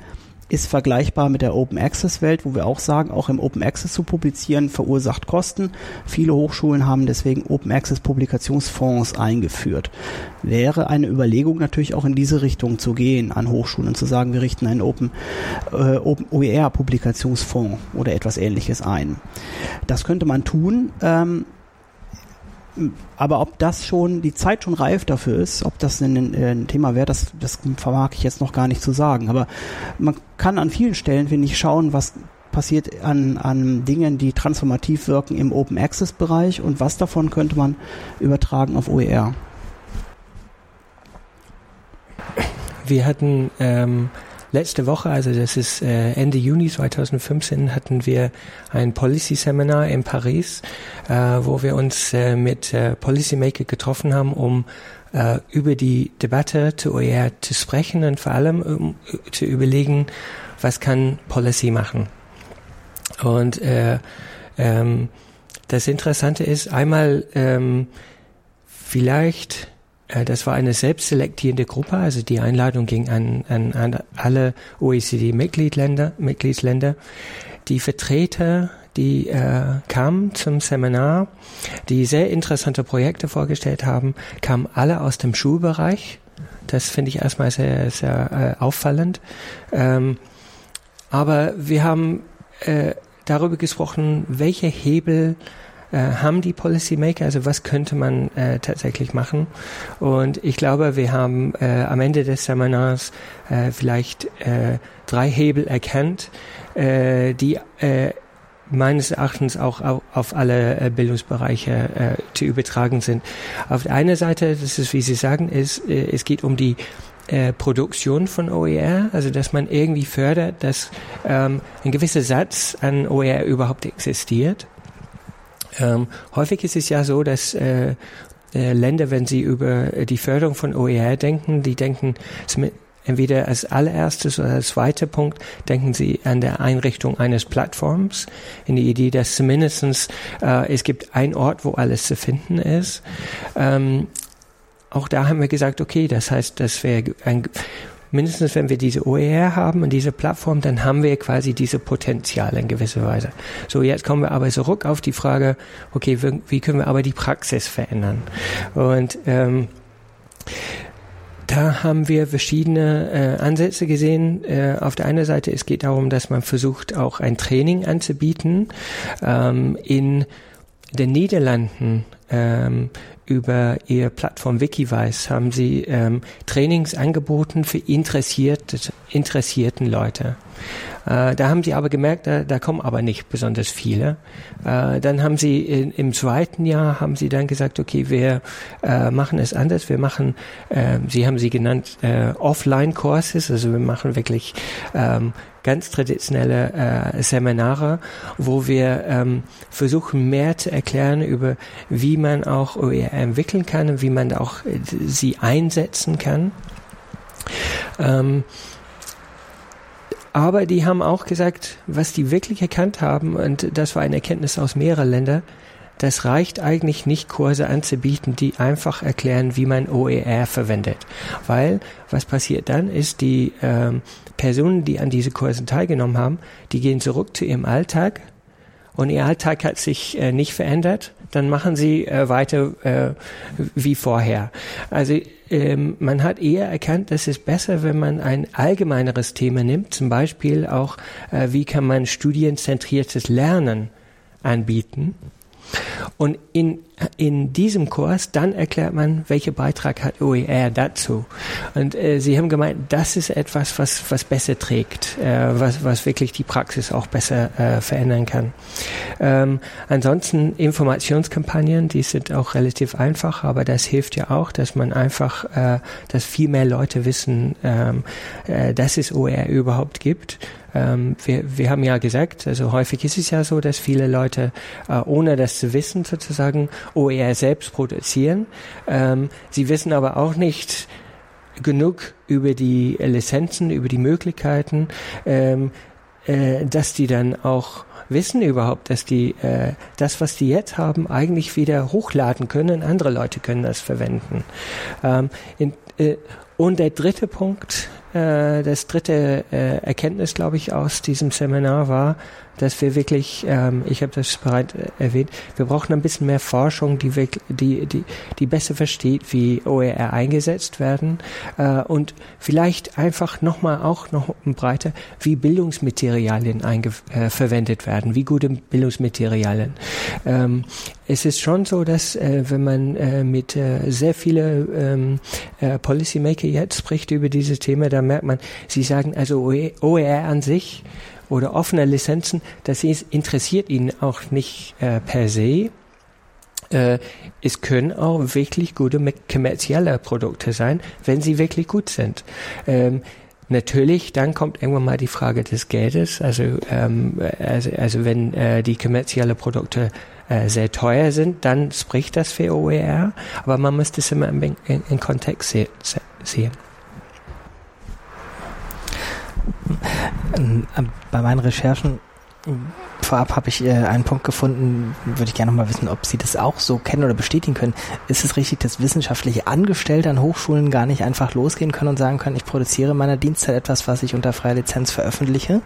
ist vergleichbar mit der Open Access Welt, wo wir auch sagen, auch im Open Access zu publizieren verursacht Kosten. Viele Hochschulen haben deswegen Open Access Publikationsfonds eingeführt. Wäre eine Überlegung natürlich auch in diese Richtung zu gehen an Hochschulen und zu sagen, wir richten einen Open, äh, Open OER Publikationsfonds oder etwas ähnliches ein. Das könnte man tun. Ähm, aber ob das schon, die Zeit schon reif dafür ist, ob das ein, äh, ein Thema wäre, das, das vermag ich jetzt noch gar nicht zu sagen. Aber man kann an vielen Stellen, finde ich, schauen, was passiert an, an Dingen, die transformativ wirken im Open Access Bereich und was davon könnte man übertragen auf OER. Wir hatten ähm, letzte Woche, also das ist äh, Ende Juni 2015, hatten wir ein Policy Seminar in Paris, äh, wo wir uns äh, mit äh, Policymaker getroffen haben, um äh, über die Debatte zu OER zu sprechen und vor allem um zu überlegen, was kann Policy machen. Und äh, ähm, das Interessante ist einmal ähm, vielleicht das war eine selbstselektierende Gruppe, also die Einladung ging an, an, an alle OECD-Mitgliedsländer. Mitgliedsländer. Die Vertreter, die äh, kamen zum Seminar, die sehr interessante Projekte vorgestellt haben, kamen alle aus dem Schulbereich. Das finde ich erstmal sehr, sehr äh, auffallend. Ähm, aber wir haben äh, darüber gesprochen, welche Hebel äh, haben die Policymaker, also was könnte man äh, tatsächlich machen. Und ich glaube, wir haben äh, am Ende des Seminars äh, vielleicht äh, drei Hebel erkannt, äh, die äh, meines Erachtens auch auf, alle äh, Bildungsbereiche äh, zu übertragen sind. Auf der einen Seite, das ist, wie Sie sagen, ist, äh, es geht um die äh, Produktion von OER, also dass man irgendwie fördert, dass ähm, ein gewisser Satz an OER überhaupt existiert. Ähm, häufig ist es ja so, dass äh, äh, Länder, wenn sie über die Förderung von OER denken, die denken entweder als allererstes oder als zweiter Punkt denken Sie an der Einrichtung eines Plattforms, in die Idee, dass zumindestens äh, es gibt ein Ort, wo alles zu finden ist. Ähm, auch da haben wir gesagt, okay, das heißt, dass wir ein, mindestens wenn wir diese OER haben und diese Plattform, dann haben wir quasi diese Potenziale in gewisser Weise. So, jetzt kommen wir aber zurück auf die Frage, okay, wie, können wir aber die Praxis verändern? Und ähm, da haben wir verschiedene äh, Ansätze gesehen. Äh, auf der einen Seite, es geht darum, dass man versucht, auch ein Training anzubieten. Ähm, in den Niederlanden ähm, über ihre Plattform Wikivise haben sie ähm, Trainings angeboten für interessierte, interessierten Leute. Äh, da haben sie aber gemerkt, da, da kommen aber nicht besonders viele. Äh, dann haben sie in, im zweiten Jahr haben sie dann gesagt, okay, wir äh, machen es anders. Wir machen, äh, sie haben sie genannt äh, Offline-Courses, also wir machen wirklich ähm, ganz traditionelle äh, Seminare, wo wir ähm, versuchen mehr zu erklären über, wie man auch OER entwickeln kann und wie man auch äh, sie einsetzen kann. Ähm, aber die haben auch gesagt, was die wirklich erkannt haben, und das war eine Erkenntnis aus mehreren Ländern, das reicht eigentlich nicht, Kurse anzubieten, die einfach erklären, wie man OER verwendet. Weil was passiert dann ist, die ähm, Personen, die an diese Kursen teilgenommen haben, die gehen zurück zu ihrem Alltag und ihr Alltag hat sich äh, nicht verändert, dann machen sie äh, weiter äh, wie vorher. Also ähm, man hat eher erkannt, dass es besser, wenn man ein allgemeineres Thema nimmt, zum Beispiel auch, äh, wie kann man studienzentriertes Lernen anbieten. Und in, in diesem Kurs, dann erklärt man, welcher Beitrag hat OER dazu. Und äh, Sie haben gemeint, das ist etwas, was, was besser trägt, äh, was, was wirklich die Praxis auch besser äh, verändern kann. Ähm, ansonsten Informationskampagnen, die sind auch relativ einfach, aber das hilft ja auch, dass man einfach, äh, dass viel mehr Leute wissen, ähm, äh, dass es OER überhaupt gibt ähm, wir, wir haben ja gesagt, also häufig ist es ja so, dass viele Leute, äh, ohne das zu wissen, sozusagen OER selbst produzieren. Ähm, sie wissen aber auch nicht genug über die Lizenzen, über die Möglichkeiten, ähm, äh, dass die dann auch wissen überhaupt, dass die äh, das, was die jetzt haben, eigentlich wieder hochladen können. Andere Leute können das verwenden. Ähm, in, äh, und der dritte Punkt, äh, das dritte äh, Erkenntnis, glaube ich, aus diesem Seminar war, dass wir wirklich, ähm, ich habe das bereits äh, erwähnt, wir brauchen ein bisschen mehr Forschung, die, die, die, die besser versteht, wie OER eingesetzt werden äh, und vielleicht einfach nochmal auch noch breiter, wie Bildungsmaterialien äh, verwendet werden, wie gute Bildungsmaterialien. Ähm, es ist schon so, dass äh, wenn man äh, mit äh, sehr viele ähm, äh, Policymaker jetzt spricht über dieses Thema, da merkt man, sie sagen also OER an sich oder offene Lizenzen, das interessiert ihn auch nicht äh, per se. Äh, es können auch wirklich gute kommerzielle Produkte sein, wenn sie wirklich gut sind. Ähm, Natürlich, dann kommt irgendwann mal die Frage des Geldes. Also, ähm, also, also wenn äh, die kommerzielle Produkte äh, sehr teuer sind, dann spricht das für OER. Aber man muss das immer in, in, in Kontext se sehen. Ähm, bei meinen Recherchen vorab habe ich äh, einen Punkt gefunden, würde ich gerne noch mal wissen, ob Sie das auch so kennen oder bestätigen können. Ist es richtig, dass wissenschaftliche Angestellte an Hochschulen gar nicht einfach losgehen können und sagen können, ich produziere in meiner Dienstzeit etwas, was ich unter freier Lizenz veröffentliche?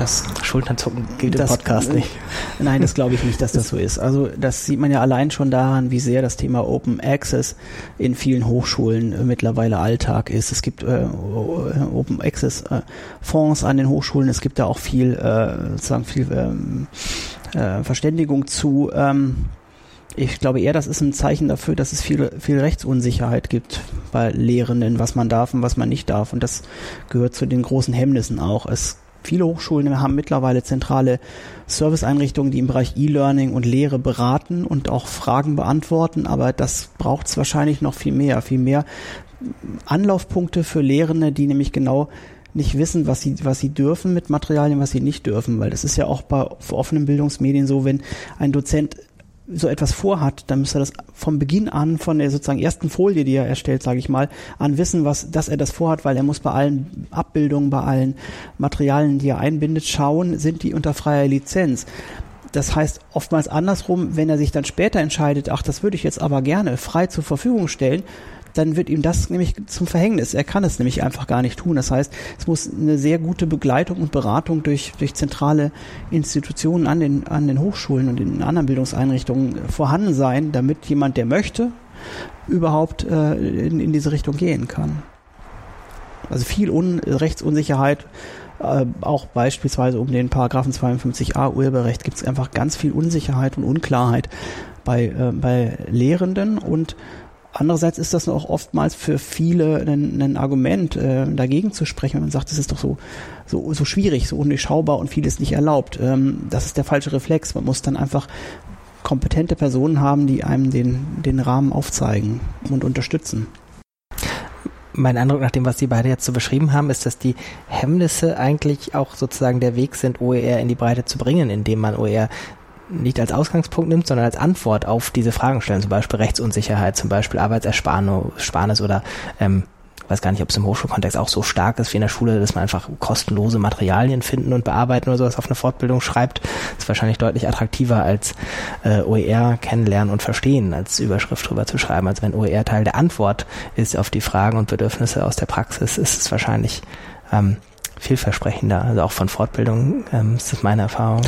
Das Schulternzucken gilt das, im Podcast nicht. Nein, das glaube ich nicht, dass das so ist. Also das sieht man ja allein schon daran, wie sehr das Thema Open Access in vielen Hochschulen äh, mittlerweile Alltag ist. Es gibt äh, Open Access äh, Fonds an den Hochschulen. Es gibt da auch viel, äh, sozusagen viel ähm, äh, Verständigung zu. Ähm, ich glaube eher, das ist ein Zeichen dafür, dass es viel, viel Rechtsunsicherheit gibt bei Lehrenden, was man darf und was man nicht darf. Und das gehört zu den großen Hemmnissen auch. Es Viele Hochschulen haben mittlerweile zentrale Serviceeinrichtungen, die im Bereich E-Learning und Lehre beraten und auch Fragen beantworten, aber das braucht es wahrscheinlich noch viel mehr, viel mehr Anlaufpunkte für Lehrende, die nämlich genau nicht wissen, was sie, was sie dürfen mit Materialien, was sie nicht dürfen, weil das ist ja auch bei offenen Bildungsmedien so, wenn ein Dozent so etwas vorhat, dann müsste er das vom Beginn an, von der sozusagen ersten Folie, die er erstellt, sage ich mal, an wissen, was, dass er das vorhat, weil er muss bei allen Abbildungen, bei allen Materialien, die er einbindet, schauen, sind die unter freier Lizenz. Das heißt oftmals andersrum, wenn er sich dann später entscheidet, ach, das würde ich jetzt aber gerne frei zur Verfügung stellen, dann wird ihm das nämlich zum Verhängnis. Er kann es nämlich einfach gar nicht tun. Das heißt, es muss eine sehr gute Begleitung und Beratung durch, durch zentrale Institutionen an den, an den Hochschulen und in anderen Bildungseinrichtungen vorhanden sein, damit jemand, der möchte, überhaupt äh, in, in diese Richtung gehen kann. Also viel Un Rechtsunsicherheit, äh, auch beispielsweise um den Paragraphen 52a Urheberrecht gibt es einfach ganz viel Unsicherheit und Unklarheit bei, äh, bei Lehrenden und Andererseits ist das auch oftmals für viele ein, ein Argument, äh, dagegen zu sprechen, wenn man sagt, es ist doch so, so, so schwierig, so undurchschaubar und vieles nicht erlaubt. Ähm, das ist der falsche Reflex. Man muss dann einfach kompetente Personen haben, die einem den, den Rahmen aufzeigen und unterstützen. Mein Eindruck nach dem, was Sie beide jetzt so beschrieben haben, ist, dass die Hemmnisse eigentlich auch sozusagen der Weg sind, OER in die Breite zu bringen, indem man OER nicht als Ausgangspunkt nimmt, sondern als Antwort auf diese Fragen stellen, zum Beispiel Rechtsunsicherheit, zum Beispiel Arbeitsersparnis oder ähm, weiß gar nicht, ob es im Hochschulkontext auch so stark ist wie in der Schule, dass man einfach kostenlose Materialien finden und bearbeiten oder sowas auf eine Fortbildung schreibt, ist wahrscheinlich deutlich attraktiver als äh, OER kennenlernen und verstehen als Überschrift drüber zu schreiben. Also wenn OER Teil der Antwort ist auf die Fragen und Bedürfnisse aus der Praxis, ist es wahrscheinlich ähm, vielversprechender. Also auch von Fortbildung ähm, ist das meine Erfahrung.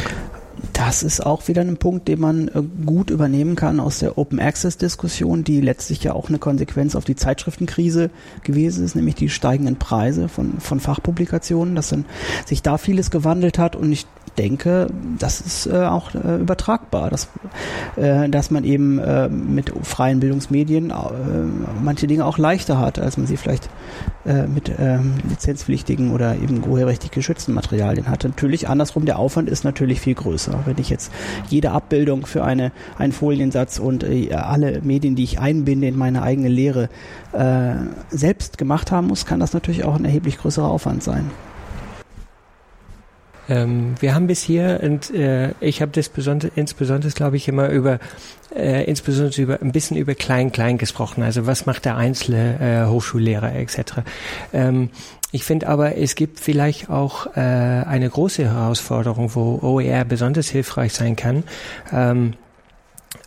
Das ist auch wieder ein Punkt, den man äh, gut übernehmen kann aus der Open Access Diskussion, die letztlich ja auch eine Konsequenz auf die Zeitschriftenkrise gewesen ist, nämlich die steigenden Preise von, von Fachpublikationen, dass dann sich da vieles gewandelt hat. Und ich denke, das ist äh, auch äh, übertragbar, dass, äh, dass man eben äh, mit freien Bildungsmedien äh, manche Dinge auch leichter hat, als man sie vielleicht äh, mit ähm, lizenzpflichtigen oder eben urheberrechtlich geschützten Materialien hat. Natürlich andersrum, der Aufwand ist natürlich viel größer. Wenn ich jetzt jede Abbildung für eine, einen Foliensatz und äh, alle Medien, die ich einbinde in meine eigene Lehre, äh, selbst gemacht haben muss, kann das natürlich auch ein erheblich größerer Aufwand sein. Ähm, wir haben bis hier, und äh, ich habe das besonders, insbesondere, glaube ich, immer über, äh, insbesondere über ein bisschen über Klein-Klein gesprochen. Also was macht der einzelne äh, Hochschullehrer etc. Ähm, ich finde aber, es gibt vielleicht auch äh, eine große Herausforderung, wo OER besonders hilfreich sein kann. Ähm,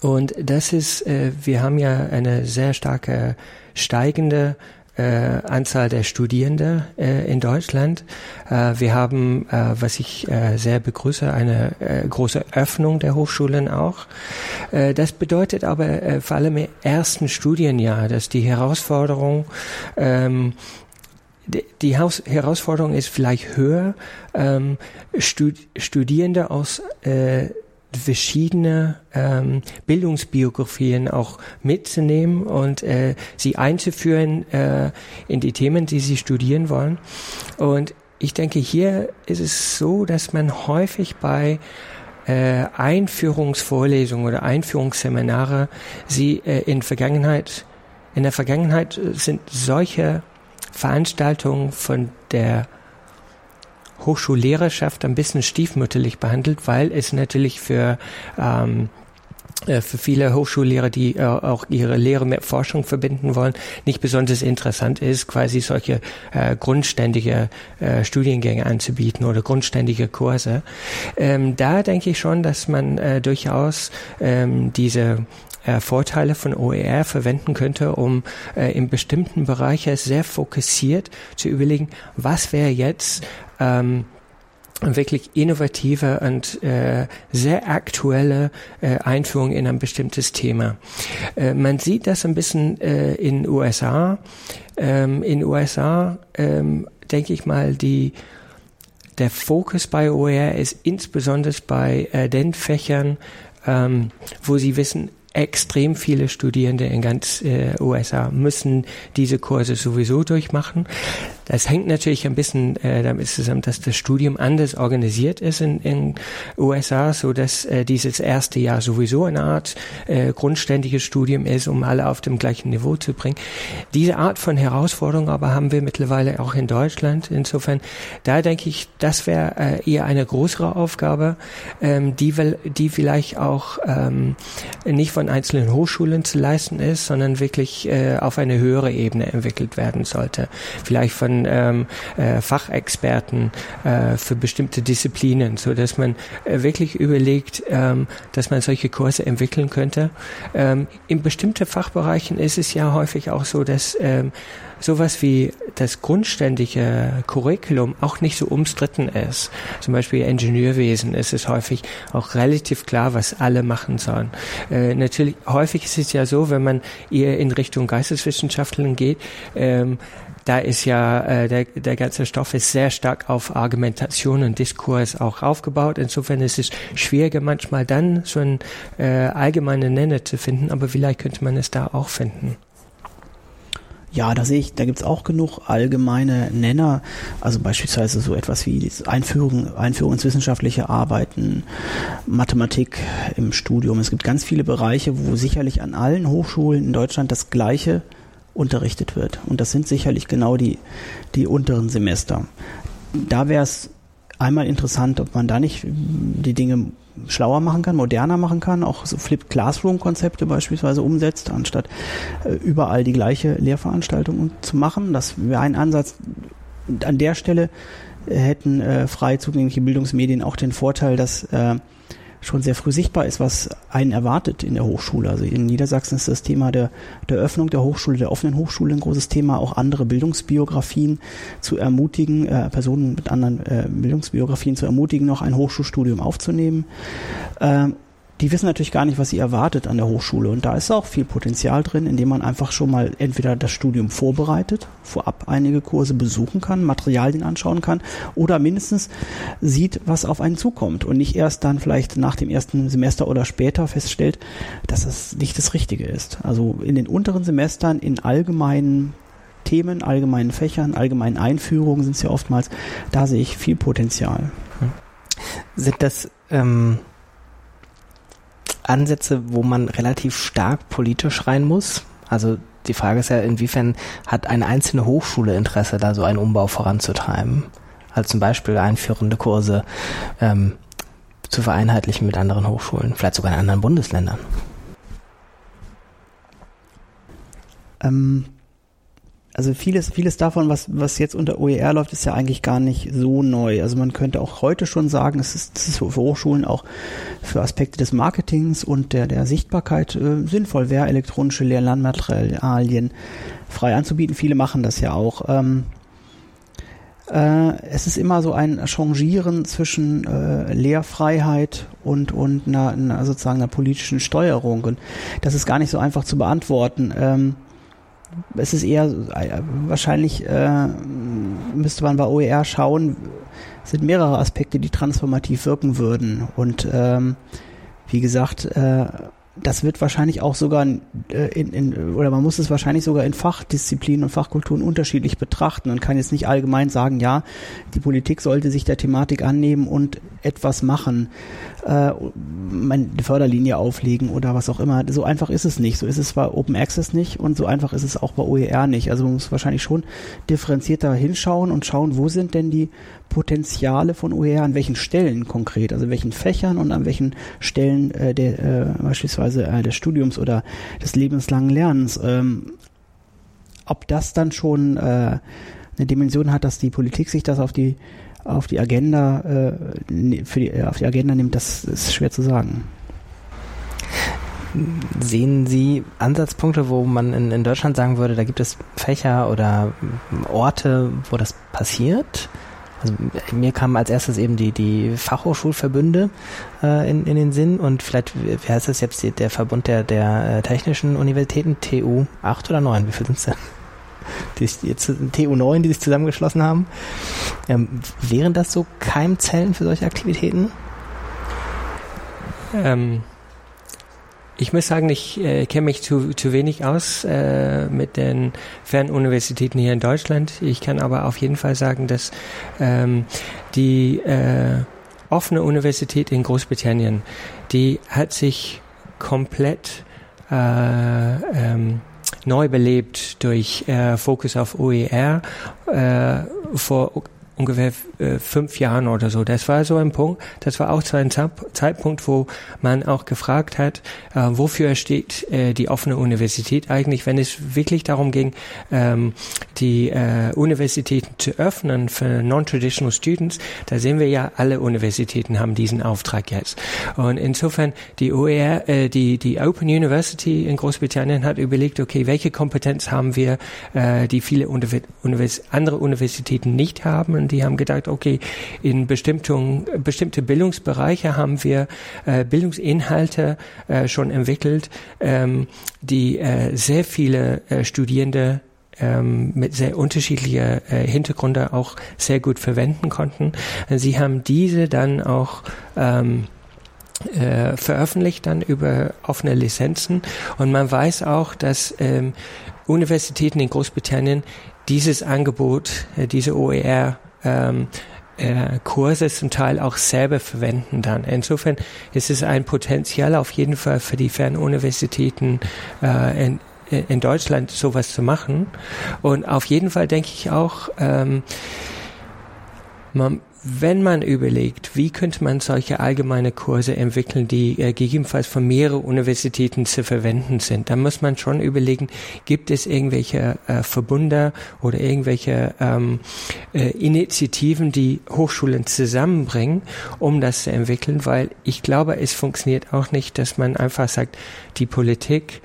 und das ist, äh, wir haben ja eine sehr starke steigende äh, Anzahl der Studierenden äh, in Deutschland. Äh, wir haben, äh, was ich äh, sehr begrüße, eine äh, große Öffnung der Hochschulen auch. Äh, das bedeutet aber äh, vor allem im ersten Studienjahr, dass die Herausforderung ähm, die Haus Herausforderung ist vielleicht höher, ähm, Stud Studierende aus äh, verschiedene ähm, Bildungsbiografien auch mitzunehmen und äh, sie einzuführen äh, in die Themen, die sie studieren wollen. Und ich denke, hier ist es so, dass man häufig bei äh, Einführungsvorlesungen oder Einführungsseminare sie äh, in Vergangenheit in der Vergangenheit sind solche Veranstaltungen von der Hochschullehrerschaft ein bisschen stiefmütterlich behandelt, weil es natürlich für ähm, äh, für viele Hochschullehrer, die äh, auch ihre Lehre mit Forschung verbinden wollen, nicht besonders interessant ist, quasi solche äh, grundständige äh, Studiengänge anzubieten oder grundständige Kurse. Ähm, da denke ich schon, dass man äh, durchaus ähm, diese äh, Vorteile von OER verwenden könnte, um äh, in bestimmten Bereichen sehr fokussiert zu überlegen, was wäre jetzt ähm, wirklich innovative und äh, sehr aktuelle äh, Einführung in ein bestimmtes Thema. Äh, man sieht das ein bisschen äh, in USA. Ähm, in USA ähm, denke ich mal die der Fokus bei OER ist insbesondere bei äh, den Fächern, ähm, wo sie wissen, extrem viele Studierende in ganz äh, USA müssen diese Kurse sowieso durchmachen. Das hängt natürlich ein bisschen äh, damit zusammen, dass das Studium anders organisiert ist in in USA, so dass äh, dieses erste Jahr sowieso eine Art äh, grundständiges Studium ist, um alle auf dem gleichen Niveau zu bringen. Diese Art von Herausforderung aber haben wir mittlerweile auch in Deutschland. Insofern, da denke ich, das wäre äh, eher eine größere Aufgabe, ähm, die, die vielleicht auch ähm, nicht von einzelnen Hochschulen zu leisten ist, sondern wirklich äh, auf eine höhere Ebene entwickelt werden sollte. Vielleicht von ähm, äh, Fachexperten äh, für bestimmte Disziplinen, so dass man äh, wirklich überlegt, ähm, dass man solche Kurse entwickeln könnte. Ähm, in bestimmten Fachbereichen ist es ja häufig auch so, dass ähm, sowas wie das grundständige Curriculum auch nicht so umstritten ist. Zum Beispiel Ingenieurwesen ist es häufig auch relativ klar, was alle machen sollen. Äh, natürlich, häufig ist es ja so, wenn man eher in Richtung Geisteswissenschaften geht, ähm, da ist ja äh, der, der ganze Stoff ist sehr stark auf Argumentation und Diskurs auch aufgebaut. Insofern ist es schwieriger manchmal dann so einen äh, allgemeinen Nenner zu finden, aber vielleicht könnte man es da auch finden. Ja, da sehe ich, da gibt's auch genug allgemeine Nenner, also beispielsweise so etwas wie Einführung, Einführung ins wissenschaftliche Arbeiten, Mathematik im Studium. Es gibt ganz viele Bereiche, wo sicherlich an allen Hochschulen in Deutschland das Gleiche unterrichtet wird. Und das sind sicherlich genau die, die unteren Semester. Da wäre es einmal interessant, ob man da nicht die Dinge schlauer machen kann, moderner machen kann, auch so Flipped Classroom-Konzepte beispielsweise umsetzt, anstatt äh, überall die gleiche Lehrveranstaltung zu machen. Das wäre ein Ansatz. An der Stelle hätten äh, frei zugängliche Bildungsmedien auch den Vorteil, dass äh, schon sehr früh sichtbar ist, was einen erwartet in der Hochschule. Also in Niedersachsen ist das Thema der, der Öffnung der Hochschule, der offenen Hochschule ein großes Thema, auch andere Bildungsbiografien zu ermutigen, äh, Personen mit anderen äh, Bildungsbiografien zu ermutigen, noch ein Hochschulstudium aufzunehmen. Ähm, die wissen natürlich gar nicht, was sie erwartet an der Hochschule. Und da ist auch viel Potenzial drin, indem man einfach schon mal entweder das Studium vorbereitet, vorab einige Kurse besuchen kann, Materialien anschauen kann oder mindestens sieht, was auf einen zukommt und nicht erst dann vielleicht nach dem ersten Semester oder später feststellt, dass es nicht das Richtige ist. Also in den unteren Semestern in allgemeinen Themen, allgemeinen Fächern, allgemeinen Einführungen sind es ja oftmals, da sehe ich viel Potenzial. Sind das ähm Ansätze, wo man relativ stark politisch rein muss? Also die Frage ist ja, inwiefern hat eine einzelne Hochschule Interesse, da so einen Umbau voranzutreiben? Also zum Beispiel einführende Kurse ähm, zu vereinheitlichen mit anderen Hochschulen, vielleicht sogar in anderen Bundesländern. Ähm, also vieles, vieles davon, was, was jetzt unter OER läuft, ist ja eigentlich gar nicht so neu. Also man könnte auch heute schon sagen, es ist, es ist für Hochschulen auch für Aspekte des Marketings und der, der Sichtbarkeit äh, sinnvoll wäre, elektronische Lehr- Lernmaterialien frei anzubieten. Viele machen das ja auch. Ähm, äh, es ist immer so ein Changieren zwischen äh, Lehrfreiheit und, und einer, einer sozusagen einer politischen Steuerung. Und das ist gar nicht so einfach zu beantworten. Ähm, es ist eher äh, wahrscheinlich äh, müsste man bei OER schauen, sind mehrere Aspekte, die transformativ wirken würden. Und ähm, wie gesagt, äh, das wird wahrscheinlich auch sogar äh, in, in, oder man muss es wahrscheinlich sogar in Fachdisziplinen und Fachkulturen unterschiedlich betrachten und kann jetzt nicht allgemein sagen, ja, die Politik sollte sich der Thematik annehmen und etwas machen, äh, eine Förderlinie auflegen oder was auch immer. So einfach ist es nicht. So ist es bei Open Access nicht und so einfach ist es auch bei OER nicht. Also man muss wahrscheinlich schon differenzierter hinschauen und schauen, wo sind denn die Potenziale von OER, an welchen Stellen konkret, also welchen Fächern und an welchen Stellen äh, der, äh, beispielsweise äh, des Studiums oder des lebenslangen Lernens. Ähm, ob das dann schon äh, eine Dimension hat, dass die Politik sich das auf die auf die Agenda äh, ne, für die, äh, auf die Agenda nimmt, das ist schwer zu sagen. Sehen Sie Ansatzpunkte, wo man in, in Deutschland sagen würde, da gibt es Fächer oder Orte, wo das passiert? Also mir kamen als erstes eben die, die Fachhochschulverbünde äh, in, in den Sinn und vielleicht, wie heißt das jetzt, der Verbund der, der äh, technischen Universitäten, TU 8 oder 9, wie viel sind es denn? Die, jetzt TU9, die sich zusammengeschlossen haben. Ähm, wären das so Keimzellen für solche Aktivitäten? Ähm, ich muss sagen, ich äh, kenne mich zu, zu wenig aus äh, mit den Fernuniversitäten hier in Deutschland. Ich kann aber auf jeden Fall sagen, dass ähm, die äh, offene Universität in Großbritannien, die hat sich komplett äh, ähm, neu belebt durch äh, Fokus auf OER äh, vor ungefähr äh, fünf Jahren oder so. Das war so ein Punkt, das war auch zu einem Zeitpunkt, wo man auch gefragt hat, äh, wofür steht äh, die offene Universität eigentlich, wenn es wirklich darum ging, ähm, die äh, Universitäten zu öffnen für non-traditional students. Da sehen wir ja, alle Universitäten haben diesen Auftrag jetzt. Und insofern die OER, äh, die, die Open University in Großbritannien hat überlegt, okay, welche Kompetenz haben wir, äh, die viele Univers andere Universitäten nicht haben und die haben gedacht, okay, in bestimmten, bestimmte Bildungsbereiche haben wir äh, Bildungsinhalte äh, schon entwickelt, ähm, die äh, sehr viele äh, Studierende ähm, mit sehr unterschiedlicher äh, Hintergründe auch sehr gut verwenden konnten. Sie haben diese dann auch ähm, äh, veröffentlicht dann über offene Lizenzen und man weiß auch, dass ähm, Universitäten in Großbritannien dieses Angebot, äh, diese OER ähm, äh, Kurse zum Teil auch selber verwenden dann. Insofern ist es ein Potenzial auf jeden Fall für die Fernuniversitäten äh, in, in Deutschland sowas zu machen. Und auf jeden Fall denke ich auch, ähm, man, wenn man überlegt, wie könnte man solche allgemeine Kurse entwickeln, die äh, gegebenenfalls von mehreren Universitäten zu verwenden sind, dann muss man schon überlegen, gibt es irgendwelche äh, Verbunde oder irgendwelche ähm, äh, Initiativen, die Hochschulen zusammenbringen, um das zu entwickeln, weil ich glaube, es funktioniert auch nicht, dass man einfach sagt, die Politik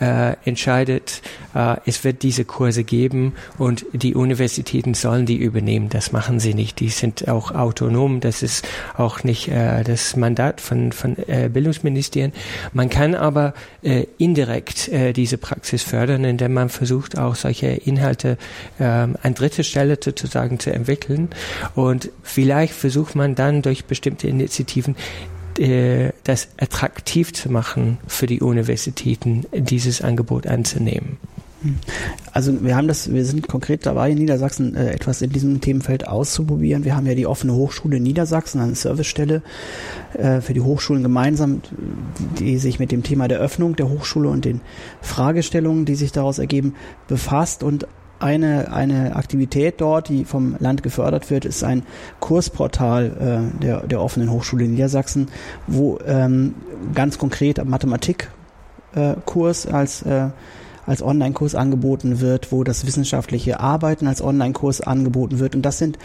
äh, entscheidet, äh, es wird diese Kurse geben und die Universitäten sollen die übernehmen. Das machen sie nicht. Die sind auch autonom. Das ist auch nicht äh, das Mandat von, von äh, Bildungsministerien. Man kann aber äh, indirekt äh, diese Praxis fördern, indem man versucht, auch solche Inhalte äh, an dritter Stelle sozusagen zu entwickeln. Und vielleicht versucht man dann durch bestimmte Initiativen das attraktiv zu machen für die Universitäten, dieses Angebot anzunehmen. Also wir haben das, wir sind konkret dabei in Niedersachsen äh, etwas in diesem Themenfeld auszuprobieren. Wir haben ja die offene Hochschule Niedersachsen, eine Servicestelle äh, für die Hochschulen gemeinsam, die sich mit dem Thema der Öffnung der Hochschule und den Fragestellungen, die sich daraus ergeben, befasst und eine, eine Aktivität dort, die vom Land gefördert wird, ist ein Kursportal äh, der, der offenen Hochschule in Niedersachsen, wo ähm, ganz konkret Mathematikkurs äh, als äh, als Online-Kurs angeboten wird, wo das wissenschaftliche Arbeiten als Online-Kurs angeboten wird. Und das sind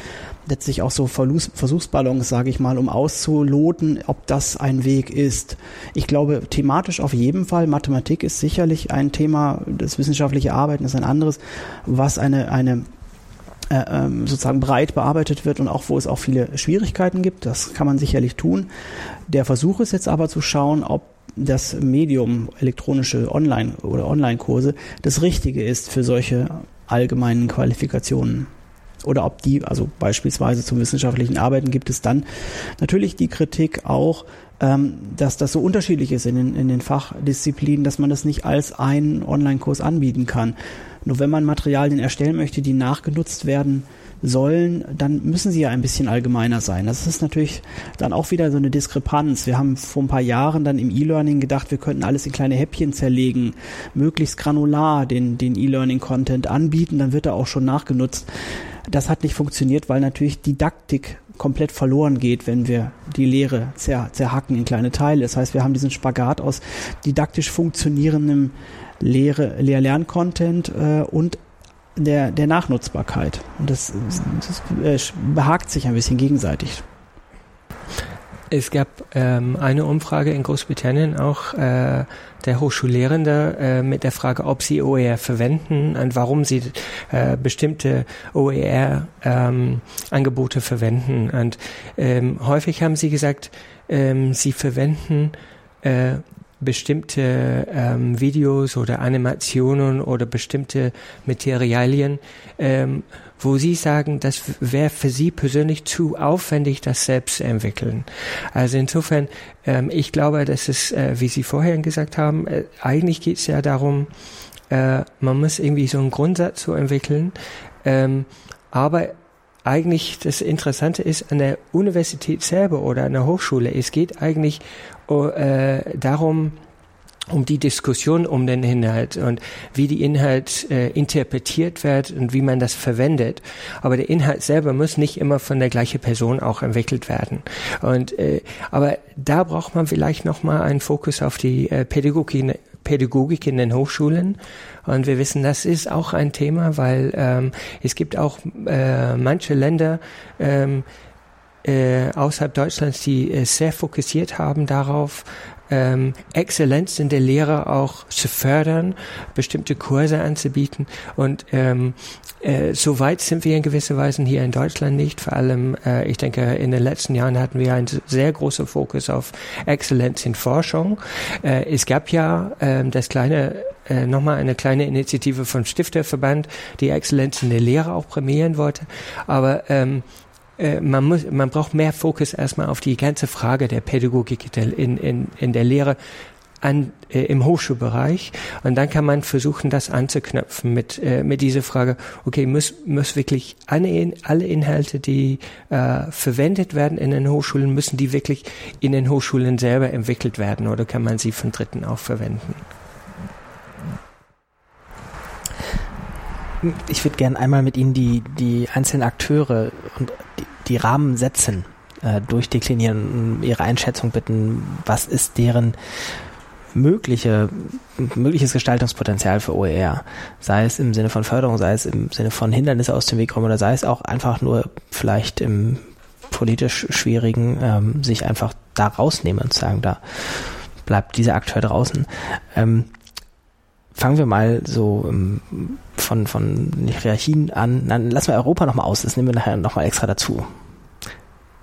letztlich auch so Versuchsballons, sage ich mal, um auszuloten, ob das ein Weg ist. Ich glaube, thematisch auf jeden Fall. Mathematik ist sicherlich ein Thema, das wissenschaftliche Arbeiten ist ein anderes, was eine, eine äh, ähm, sozusagen breit bearbeitet wird und auch wo es auch viele Schwierigkeiten gibt. Das kann man sicherlich tun. Der Versuch ist jetzt aber zu schauen, ob das Medium elektronische Online- oder Online-Kurse das Richtige ist für solche allgemeinen Qualifikationen. Oder ob die, also beispielsweise zum wissenschaftlichen Arbeiten gibt es dann natürlich die Kritik auch, ähm, dass das so unterschiedlich ist in den, in den Fachdisziplinen, dass man das nicht als einen Online-Kurs anbieten kann. Nur wenn man Materialien erstellen möchte, die nachgenutzt werden sollen, dann müssen sie ja ein bisschen allgemeiner sein. Das ist natürlich dann auch wieder so eine Diskrepanz. Wir haben vor ein paar Jahren dann im E-Learning gedacht, wir könnten alles in kleine Häppchen zerlegen, möglichst granular den, den E-Learning-Content anbieten, dann wird er auch schon nachgenutzt. Das hat nicht funktioniert, weil natürlich Didaktik komplett verloren geht, wenn wir die Lehre zer, zerhacken in kleine Teile. Das heißt, wir haben diesen Spagat aus didaktisch funktionierendem Lehre, Lehr-Lern-Content äh, und der, der Nachnutzbarkeit. Und das, das äh, behagt sich ein bisschen gegenseitig. Es gab ähm, eine Umfrage in Großbritannien auch äh, der Hochschullehrende äh, mit der Frage, ob sie OER verwenden und warum sie äh, bestimmte OER-Angebote ähm, verwenden. Und ähm, häufig haben sie gesagt, ähm, sie verwenden äh, bestimmte ähm, Videos oder Animationen oder bestimmte Materialien, ähm, wo Sie sagen, das wäre für Sie persönlich zu aufwendig, das selbst zu entwickeln. Also insofern, ähm, ich glaube, dass es, äh, wie Sie vorher gesagt haben, äh, eigentlich geht es ja darum, äh, man muss irgendwie so einen Grundsatz so entwickeln, ähm, aber eigentlich das Interessante ist an der Universität selber oder an der Hochschule, es geht eigentlich äh, darum, um die Diskussion um den Inhalt und wie die Inhalt äh, interpretiert wird und wie man das verwendet. Aber der Inhalt selber muss nicht immer von der gleichen Person auch entwickelt werden. Und äh, aber da braucht man vielleicht noch mal einen Fokus auf die äh, Pädagogik, Pädagogik in den Hochschulen. Und wir wissen, das ist auch ein Thema, weil ähm, es gibt auch äh, manche Länder, ähm, äh, außerhalb Deutschlands, die äh, sehr fokussiert haben darauf, ähm, Exzellenz in der Lehre auch zu fördern, bestimmte Kurse anzubieten. Und ähm, äh, so weit sind wir in gewisser Weise hier in Deutschland nicht. Vor allem, äh, ich denke, in den letzten Jahren hatten wir einen sehr großen Fokus auf Exzellenz in Forschung. Äh, es gab ja äh, das kleine äh, nochmal eine kleine Initiative vom Stifterverband, die Exzellenz in der Lehre auch prämieren wollte. Aber ähm, äh, man muss, man braucht mehr Fokus erstmal auf die ganze Frage der Pädagogik in, in, in der Lehre an, äh, im Hochschulbereich und dann kann man versuchen, das anzuknöpfen mit, äh, mit dieser Frage, okay, muss, muss wirklich alle, alle Inhalte, die äh, verwendet werden in den Hochschulen, müssen die wirklich in den Hochschulen selber entwickelt werden oder kann man sie von Dritten auch verwenden? Ich würde gerne einmal mit Ihnen die, die einzelnen Akteure und die, die Rahmen setzen, äh, durchdeklinieren, Ihre Einschätzung bitten, was ist deren mögliche, mögliches Gestaltungspotenzial für OER, sei es im Sinne von Förderung, sei es im Sinne von Hindernisse aus dem Weg kommen oder sei es auch einfach nur vielleicht im politisch schwierigen, ähm, sich einfach da rausnehmen und sagen, da bleibt dieser Akteur draußen. Ähm, fangen wir mal so ähm, von, von Hierarchien an. Dann lassen wir Europa nochmal aus, das nehmen wir nachher nochmal extra dazu.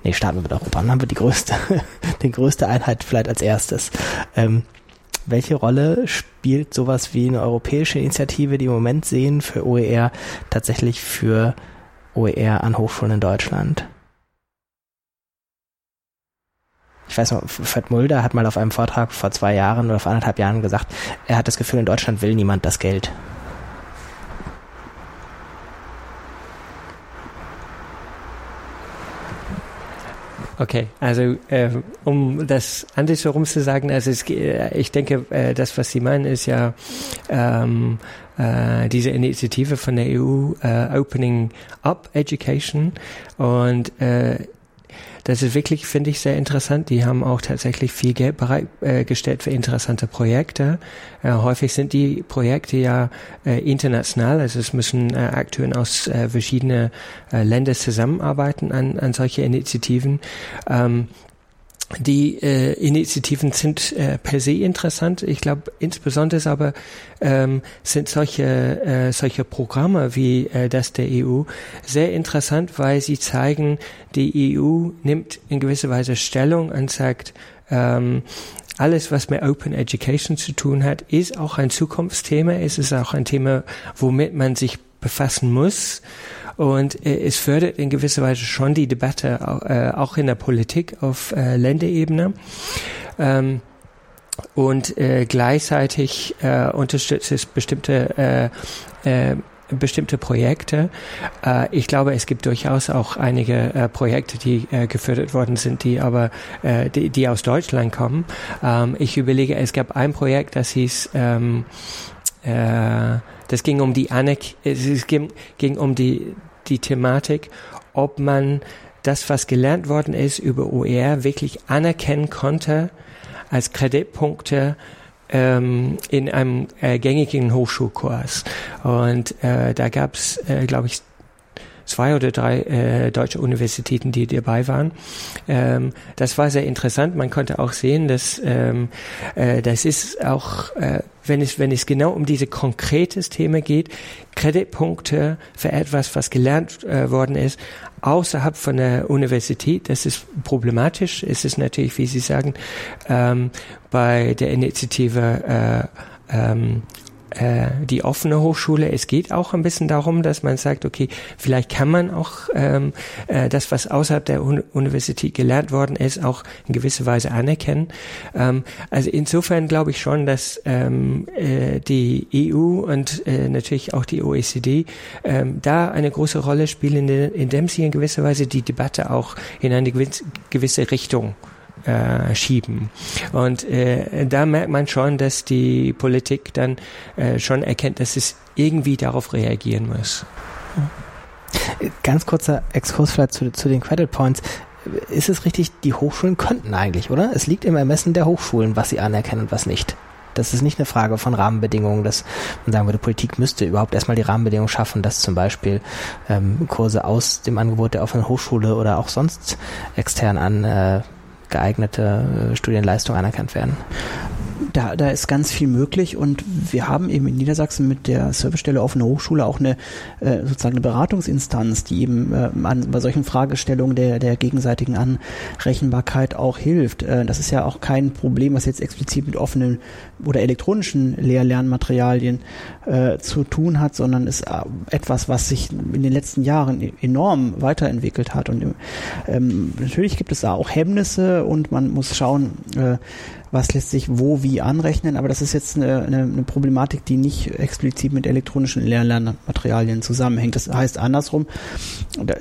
Nee, starten wir mit Europa. Dann haben wir die größte, die größte Einheit vielleicht als erstes. Ähm, welche Rolle spielt sowas wie eine europäische Initiative, die im Moment sehen, für OER tatsächlich für OER an Hochschulen in Deutschland? Ich weiß noch, Fred Mulder hat mal auf einem Vortrag vor zwei Jahren oder vor anderthalb Jahren gesagt, er hat das Gefühl, in Deutschland will niemand das Geld. Okay, also äh, um das andersherum zu sagen, also es, äh, ich denke, äh, das, was Sie meinen, ist ja ähm, äh, diese Initiative von der EU, äh, Opening Up Education. Und äh, das ist wirklich, finde ich, sehr interessant. Die haben auch tatsächlich viel Geld bereitgestellt äh, für interessante Projekte. Äh, häufig sind die Projekte ja äh, international, also es müssen äh, Akteuren aus äh, verschiedenen äh, Ländern zusammenarbeiten an, an solche Initiativen. Ähm, die äh, Initiativen sind äh, per se interessant. Ich glaube, insbesondere aber ähm, sind solche, äh, solche Programme wie äh, das der EU sehr interessant, weil sie zeigen, die EU nimmt in gewisser Weise Stellung und sagt, ähm, alles, was mit Open Education zu tun hat, ist auch ein Zukunftsthema. Es ist auch ein Thema, womit man sich befassen muss. Und äh, es fördert in gewisser Weise schon die Debatte äh, auch in der Politik auf äh, Länderebene. Ähm, und äh, gleichzeitig äh, unterstützt es bestimmte äh, äh, bestimmte Projekte. Äh, ich glaube, es gibt durchaus auch einige äh, Projekte, die äh, gefördert worden sind, die aber die, die aus Deutschland kommen. Ähm, ich überlege, es gab ein Projekt, das hieß ähm, äh, das ging um die Anek es ging, ging um die, die Thematik, ob man das, was gelernt worden ist über OER, wirklich anerkennen konnte als Kreditpunkte ähm, in einem äh, gängigen Hochschulkurs. Und äh, da gab es, äh, glaube ich, zwei oder drei äh, deutsche Universitäten, die dabei waren. Ähm, das war sehr interessant. Man konnte auch sehen, dass ähm, äh, das ist auch äh, wenn es, wenn es genau um diese konkretes Thema geht, Kreditpunkte für etwas, was gelernt äh, worden ist, außerhalb von der Universität, das ist problematisch. Es ist natürlich, wie Sie sagen, ähm, bei der Initiative äh, ähm, äh, die offene Hochschule. Es geht auch ein bisschen darum, dass man sagt, okay, vielleicht kann man auch ähm, äh, das, was außerhalb der Un Universität gelernt worden ist, auch in gewisser Weise anerkennen. Ähm, also insofern glaube ich schon, dass ähm, äh, die EU und äh, natürlich auch die OECD ähm, da eine große Rolle spielen, indem sie in gewisser Weise die Debatte auch in eine gewisse Richtung äh, schieben. Und äh, da merkt man schon, dass die Politik dann äh, schon erkennt, dass es irgendwie darauf reagieren muss. Ganz kurzer Exkurs vielleicht zu, zu den Credit Points. Ist es richtig, die Hochschulen könnten eigentlich, oder? Es liegt im Ermessen der Hochschulen, was sie anerkennen und was nicht. Das ist nicht eine Frage von Rahmenbedingungen, dass man sagen würde, Politik müsste überhaupt erstmal die Rahmenbedingungen schaffen, dass zum Beispiel ähm, Kurse aus dem Angebot der offenen Hochschule oder auch sonst extern an äh, geeignete äh, Studienleistung anerkannt werden? Da, da ist ganz viel möglich und wir haben eben in Niedersachsen mit der Servicestelle Offene Hochschule auch eine äh, sozusagen eine Beratungsinstanz, die eben äh, an, bei solchen Fragestellungen der, der gegenseitigen Anrechenbarkeit auch hilft. Äh, das ist ja auch kein Problem, was jetzt explizit mit offenen oder elektronischen Lehr-Lernmaterialien zu tun hat, sondern ist etwas, was sich in den letzten Jahren e-, enorm weiterentwickelt hat. Und ähm, natürlich gibt es da auch Hemmnisse und man muss schauen, äh, was lässt sich wo wie anrechnen, aber das ist jetzt eine, eine, eine Problematik, die nicht explizit mit elektronischen Lehr-Lernmaterialien zusammenhängt. Das heißt andersrum,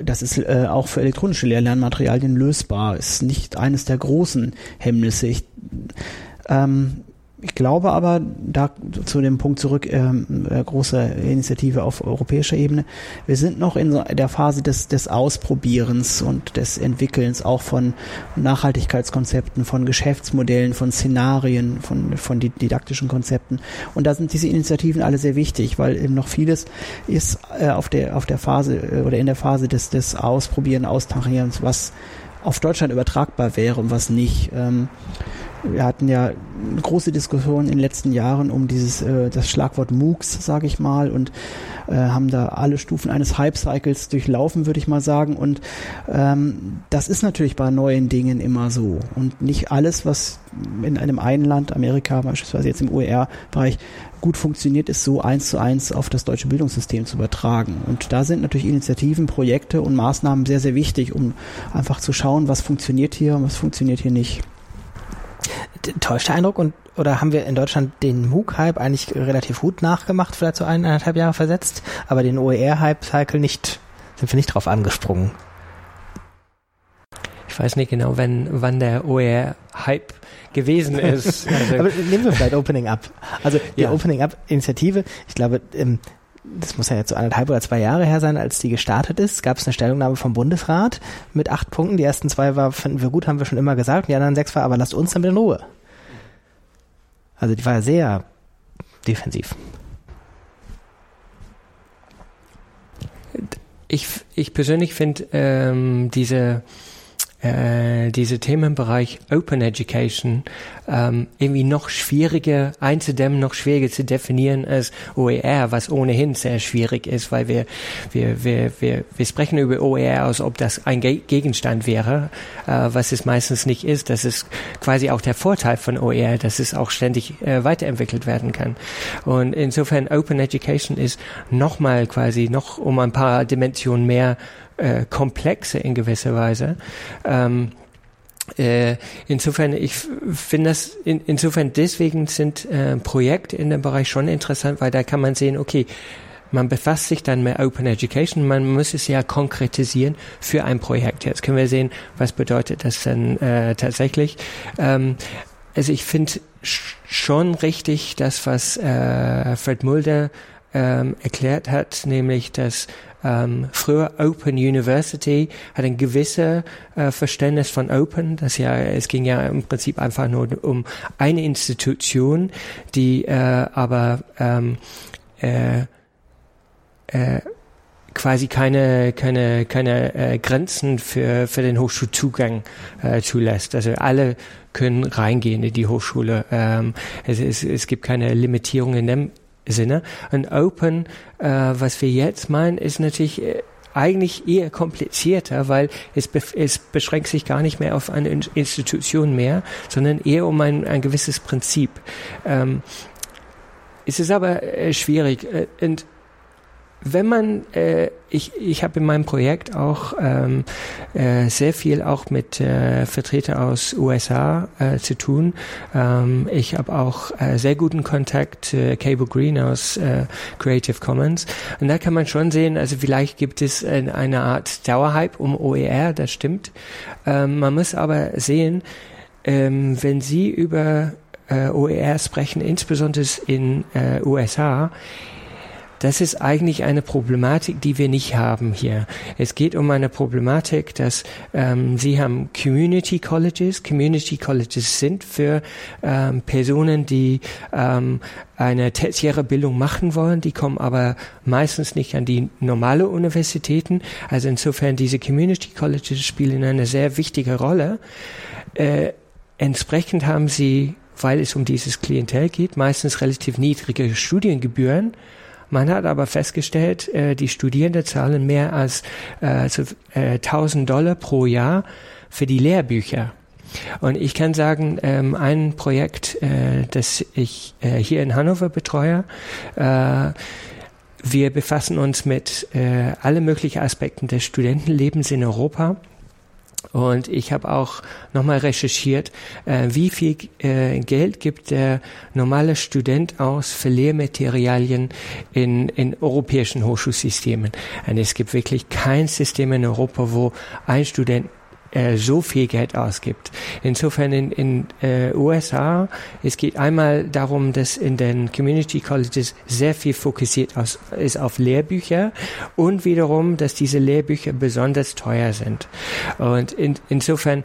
das ist äh, auch für elektronische Lehr-Lernmaterialien lösbar, ist nicht eines der großen Hemmnisse. Ich, ähm, ich glaube aber, da zu dem Punkt zurück, ähm, äh, große Initiative auf europäischer Ebene, wir sind noch in der Phase des, des Ausprobierens und des Entwickelns auch von Nachhaltigkeitskonzepten, von Geschäftsmodellen, von Szenarien, von, von didaktischen Konzepten. Und da sind diese Initiativen alle sehr wichtig, weil eben noch vieles ist äh, auf der, auf der Phase äh, oder in der Phase des, des Ausprobieren, Austarieren, was auf Deutschland übertragbar wäre und was nicht. Ähm, wir hatten ja große Diskussion in den letzten Jahren um dieses äh, das Schlagwort MOOCs, sage ich mal, und äh, haben da alle Stufen eines Hype-Cycles durchlaufen, würde ich mal sagen. Und ähm, das ist natürlich bei neuen Dingen immer so. Und nicht alles, was in einem einen Land, Amerika beispielsweise jetzt im OER-Bereich, gut funktioniert, ist so eins zu eins auf das deutsche Bildungssystem zu übertragen. Und da sind natürlich Initiativen, Projekte und Maßnahmen sehr, sehr wichtig, um einfach zu schauen, was funktioniert hier und was funktioniert hier nicht täuscht der Eindruck und oder haben wir in Deutschland den MOOC-Hype eigentlich relativ gut nachgemacht, vielleicht so eineinhalb Jahre versetzt, aber den OER-Hype-Cycle nicht, sind wir nicht drauf angesprungen? Ich weiß nicht genau, wenn, wann der OER-Hype gewesen ist. Also aber nehmen wir vielleicht Opening Up. Also die ja. Opening Up-Initiative, ich glaube, ähm, das muss ja jetzt so anderthalb oder zwei Jahre her sein, als die gestartet ist, gab es eine Stellungnahme vom Bundesrat mit acht Punkten. Die ersten zwei war, finden wir gut, haben wir schon immer gesagt. Die anderen sechs war, aber lasst uns damit in Ruhe. Also die war sehr defensiv. Ich, ich persönlich finde ähm, diese äh, diese Themenbereich Open Education ähm, irgendwie noch schwieriger einzudämmen, noch schwieriger zu definieren als OER, was ohnehin sehr schwierig ist, weil wir wir wir wir, wir sprechen über OER, als ob das ein Ge Gegenstand wäre, äh, was es meistens nicht ist. Das ist quasi auch der Vorteil von OER, dass es auch ständig äh, weiterentwickelt werden kann. Und insofern Open Education ist nochmal quasi noch um ein paar Dimensionen mehr äh, komplexe in gewisser Weise. Ähm, äh, insofern, ich finde das, in, insofern deswegen sind äh, Projekte in dem Bereich schon interessant, weil da kann man sehen, okay, man befasst sich dann mit Open Education, man muss es ja konkretisieren für ein Projekt. Jetzt können wir sehen, was bedeutet das denn äh, tatsächlich. Ähm, also ich finde schon richtig das, was äh, Fred Mulder ähm, erklärt hat, nämlich dass ähm, früher Open University hat ein gewisses äh, Verständnis von Open. Das ja, es ging ja im Prinzip einfach nur um eine Institution, die äh, aber ähm, äh, äh, quasi keine keine keine äh, Grenzen für für den Hochschulzugang äh, zulässt. Also alle können reingehen in die Hochschule. Ähm, es, es, es gibt keine Limitierung in dem Sinne. Und Open, äh, was wir jetzt meinen, ist natürlich äh, eigentlich eher komplizierter, weil es, be es beschränkt sich gar nicht mehr auf eine Institution mehr, sondern eher um ein, ein gewisses Prinzip. Ähm, es ist aber äh, schwierig. Äh, und wenn man, äh, ich, ich habe in meinem Projekt auch ähm, äh, sehr viel auch mit äh, Vertretern aus USA äh, zu tun. Ähm, ich habe auch äh, sehr guten Kontakt zu Cable Green aus äh, Creative Commons. Und da kann man schon sehen, also vielleicht gibt es eine, eine Art Dauerhype um OER, das stimmt. Ähm, man muss aber sehen, ähm, wenn Sie über äh, OER sprechen, insbesondere in äh, USA, das ist eigentlich eine Problematik, die wir nicht haben hier. Es geht um eine Problematik, dass ähm, Sie haben Community Colleges. Community Colleges sind für ähm, Personen, die ähm, eine tertiäre Bildung machen wollen, die kommen aber meistens nicht an die normale Universitäten. Also insofern diese Community Colleges spielen eine sehr wichtige Rolle. Äh, entsprechend haben sie weil es um dieses Klientel geht, meistens relativ niedrige Studiengebühren man hat aber festgestellt, äh, die Studierenden zahlen mehr als äh, so, äh, 1000 Dollar pro Jahr für die Lehrbücher. Und ich kann sagen, ähm, ein Projekt, äh, das ich äh, hier in Hannover betreue, äh, wir befassen uns mit äh, alle möglichen Aspekten des Studentenlebens in Europa und ich habe auch nochmal recherchiert, äh, wie viel äh, Geld gibt der normale Student aus für Lehrmaterialien in, in europäischen Hochschulsystemen. Und es gibt wirklich kein System in Europa, wo ein Student äh, so viel Geld ausgibt. Insofern in, in äh, USA, es geht einmal darum, dass in den Community Colleges sehr viel fokussiert aus, ist auf Lehrbücher und wiederum, dass diese Lehrbücher besonders teuer sind. Und in, insofern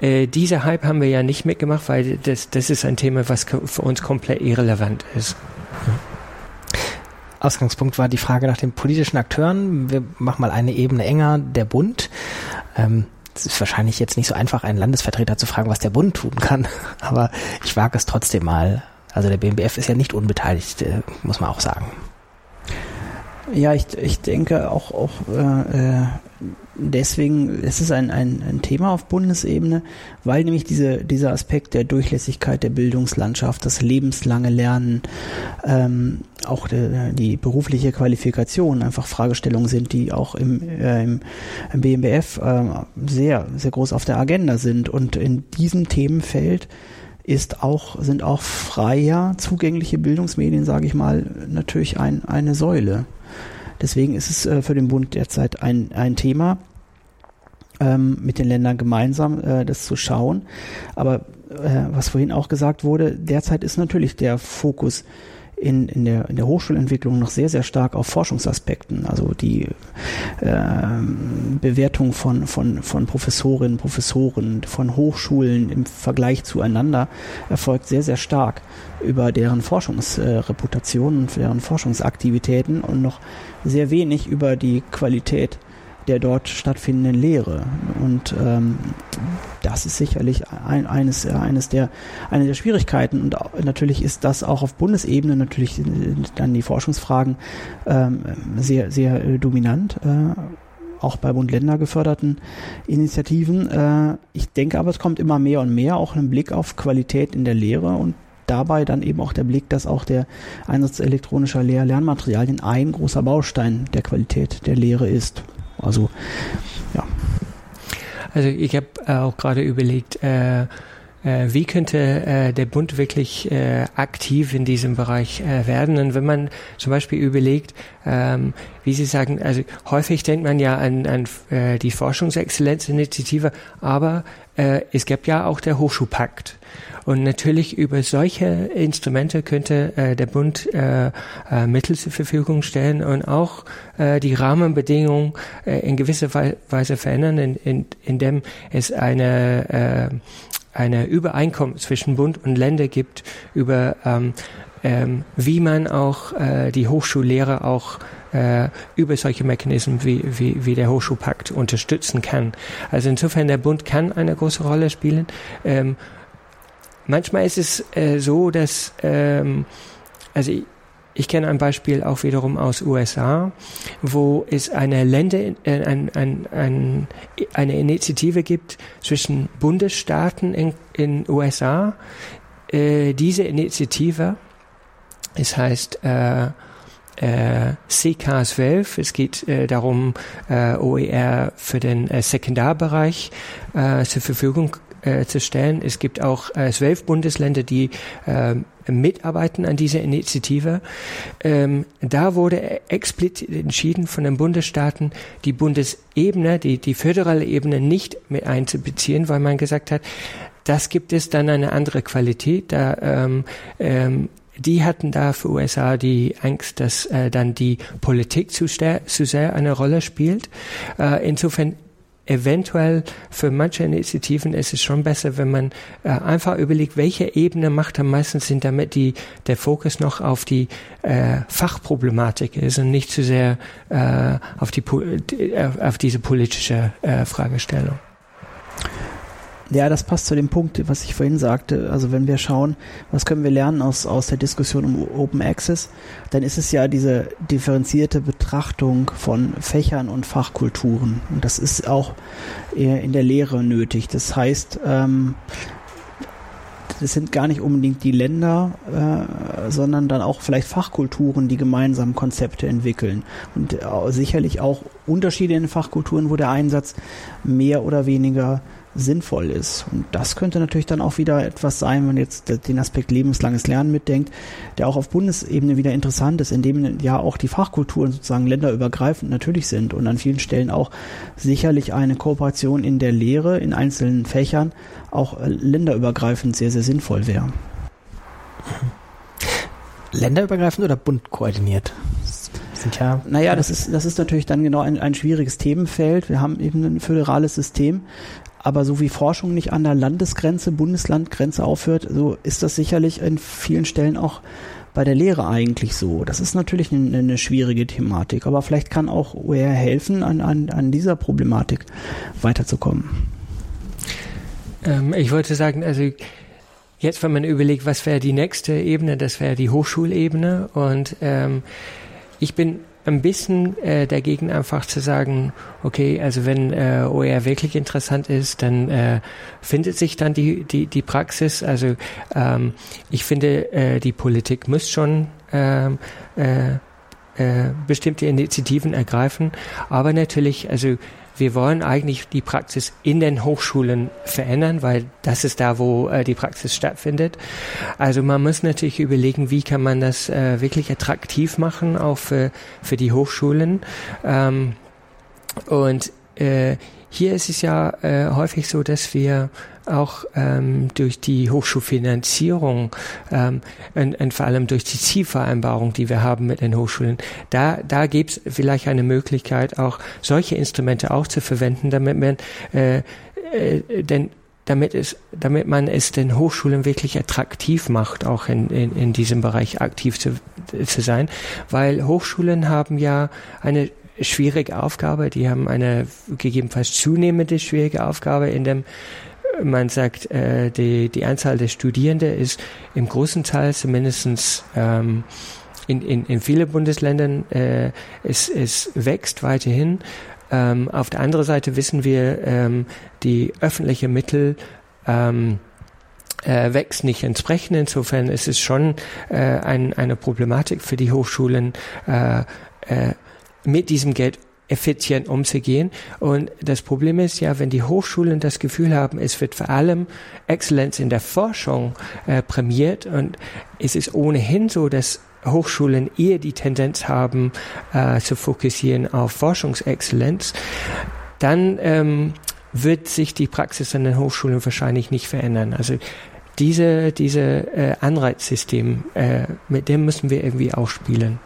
äh, diese Hype haben wir ja nicht mitgemacht, weil das, das ist ein Thema, was für uns komplett irrelevant ist. Ausgangspunkt war die Frage nach den politischen Akteuren. Wir machen mal eine Ebene enger, der Bund. Ähm, es ist wahrscheinlich jetzt nicht so einfach, einen Landesvertreter zu fragen, was der Bund tun kann, aber ich wage es trotzdem mal. Also der BMBF ist ja nicht unbeteiligt, äh, muss man auch sagen. Ja, ich, ich denke auch, auch äh, äh deswegen ist es ein, ein, ein Thema auf Bundesebene, weil nämlich diese, dieser Aspekt der Durchlässigkeit der Bildungslandschaft, das lebenslange Lernen, ähm, auch de, die berufliche Qualifikation einfach Fragestellungen sind, die auch im, äh, im, BMBF äh, sehr, sehr groß auf der Agenda sind. Und in diesem Themenfeld ist auch, sind auch freier zugängliche Bildungsmedien, sage ich mal, natürlich ein, eine Säule. Deswegen ist es äh, für den Bund derzeit ein, ein Thema, ähm, mit den Ländern gemeinsam äh, das zu schauen. Aber äh, was vorhin auch gesagt wurde, derzeit ist natürlich der Fokus in, in, der, in der Hochschulentwicklung noch sehr, sehr stark auf Forschungsaspekten. Also die äh, Bewertung von, von, von Professorinnen, Professoren, von Hochschulen im Vergleich zueinander erfolgt sehr, sehr stark über deren Forschungsreputation und deren Forschungsaktivitäten und noch sehr wenig über die Qualität der dort stattfindenden Lehre. Und ähm, das ist sicherlich ein, eines, eines der, eine der Schwierigkeiten. Und natürlich ist das auch auf Bundesebene natürlich dann die Forschungsfragen ähm, sehr, sehr äh, dominant. Äh, auch bei Bund-Länder geförderten Initiativen. Äh, ich denke aber, es kommt immer mehr und mehr auch ein Blick auf Qualität in der Lehre und dabei dann eben auch der Blick, dass auch der Einsatz elektronischer Lehr Lernmaterialien ein großer Baustein der Qualität der Lehre ist. Also ja. Also ich habe äh, auch gerade überlegt, äh, äh, wie könnte äh, der Bund wirklich äh, aktiv in diesem Bereich äh, werden? Und wenn man zum Beispiel überlegt, ähm, wie Sie sagen, also häufig denkt man ja an, an äh, die Forschungsexzellenzinitiative, aber äh, es gibt ja auch der Hochschulpakt. Und natürlich über solche Instrumente könnte äh, der Bund äh, äh, Mittel zur Verfügung stellen und auch äh, die Rahmenbedingungen äh, in gewisser Weise verändern, in, in, indem es eine, äh, eine Übereinkommen zwischen Bund und Länder gibt über ähm, ähm, wie man auch äh, die Hochschullehrer auch äh, über solche Mechanismen wie, wie, wie der Hochschulpakt unterstützen kann. Also insofern der Bund kann eine große Rolle spielen. Ähm, manchmal ist es äh, so, dass ähm, also ich, ich kenne ein Beispiel auch wiederum aus USA, wo es eine Länder, äh, ein, ein, ein, eine Initiative gibt zwischen Bundesstaaten in, in USA. Äh, diese Initiative, es heißt äh, äh, CK12. Es geht äh, darum, äh, OER für den äh, Sekundarbereich äh, zur Verfügung äh, zu stellen. Es gibt auch äh, zwölf Bundesländer, die äh, mitarbeiten an dieser Initiative. Ähm, da wurde explizit entschieden von den Bundesstaaten, die Bundesebene, die, die föderale Ebene nicht mit einzubeziehen, weil man gesagt hat, das gibt es dann eine andere Qualität. Da ähm, ähm, die hatten da für USA die Angst, dass äh, dann die Politik zu, zu sehr eine Rolle spielt. Äh, insofern eventuell für manche Initiativen ist es schon besser, wenn man äh, einfach überlegt, welche Ebene macht am meisten Sinn, damit die, der Fokus noch auf die äh, Fachproblematik ist und nicht zu sehr äh, auf, die, äh, auf diese politische äh, Fragestellung. Ja, das passt zu dem Punkt, was ich vorhin sagte. Also wenn wir schauen, was können wir lernen aus, aus der Diskussion um Open Access, dann ist es ja diese differenzierte Betrachtung von Fächern und Fachkulturen. Und das ist auch in der Lehre nötig. Das heißt, ähm, das sind gar nicht unbedingt die Länder, äh, sondern dann auch vielleicht Fachkulturen, die gemeinsam Konzepte entwickeln. Und äh, sicherlich auch Unterschiede in Fachkulturen, wo der Einsatz mehr oder weniger sinnvoll ist. Und das könnte natürlich dann auch wieder etwas sein, wenn man jetzt den Aspekt lebenslanges Lernen mitdenkt, der auch auf Bundesebene wieder interessant ist, indem ja auch die Fachkulturen sozusagen länderübergreifend natürlich sind und an vielen Stellen auch sicherlich eine Kooperation in der Lehre in einzelnen Fächern auch äh, länderübergreifend sehr, sehr sinnvoll wäre. Länderübergreifend oder bundkoordiniert? sind ja. Naja, das ist, das ist natürlich dann genau ein, ein schwieriges Themenfeld. Wir haben eben ein föderales System. Aber so wie Forschung nicht an der Landesgrenze, Bundeslandgrenze aufhört, so ist das sicherlich in vielen Stellen auch bei der Lehre eigentlich so. Das ist natürlich eine, eine schwierige Thematik, aber vielleicht kann auch OER helfen, an, an, an dieser Problematik weiterzukommen. Ähm, ich wollte sagen, also jetzt, wenn man überlegt, was wäre die nächste Ebene, das wäre die Hochschulebene und ähm, ich bin ein bisschen äh, dagegen einfach zu sagen, okay, also wenn äh, OER wirklich interessant ist, dann äh, findet sich dann die, die, die Praxis. Also ähm, ich finde, äh, die Politik muss schon ähm, äh, äh, bestimmte Initiativen ergreifen, aber natürlich, also wir wollen eigentlich die Praxis in den Hochschulen verändern, weil das ist da, wo äh, die Praxis stattfindet. Also man muss natürlich überlegen, wie kann man das äh, wirklich attraktiv machen, auch für, für die Hochschulen. Ähm, und äh, hier ist es ja äh, häufig so, dass wir auch ähm, durch die Hochschulfinanzierung ähm, und, und vor allem durch die Zielvereinbarung, die wir haben mit den Hochschulen, da, da gibt es vielleicht eine Möglichkeit, auch solche Instrumente auch zu verwenden, damit man äh, äh, denn damit es, damit man es den Hochschulen wirklich attraktiv macht, auch in, in, in diesem Bereich aktiv zu, zu sein, weil Hochschulen haben ja eine schwierige Aufgabe. Die haben eine gegebenenfalls zunehmende schwierige Aufgabe, in dem man sagt, äh, die, die Anzahl der Studierenden ist im großen Teil zumindestens ähm, in, in, in vielen Bundesländern äh, es, es wächst weiterhin. Ähm, auf der anderen Seite wissen wir, ähm, die öffentlichen Mittel ähm, äh, wächst nicht entsprechend. Insofern ist es schon äh, ein, eine Problematik für die Hochschulen, äh, äh, mit diesem Geld effizient umzugehen. Und das Problem ist ja, wenn die Hochschulen das Gefühl haben, es wird vor allem Exzellenz in der Forschung äh, prämiert und es ist ohnehin so, dass Hochschulen eher die Tendenz haben, äh, zu fokussieren auf Forschungsexzellenz, dann ähm, wird sich die Praxis an den Hochschulen wahrscheinlich nicht verändern. Also diese, diese äh, Anreizsystem, äh, mit dem müssen wir irgendwie auch spielen.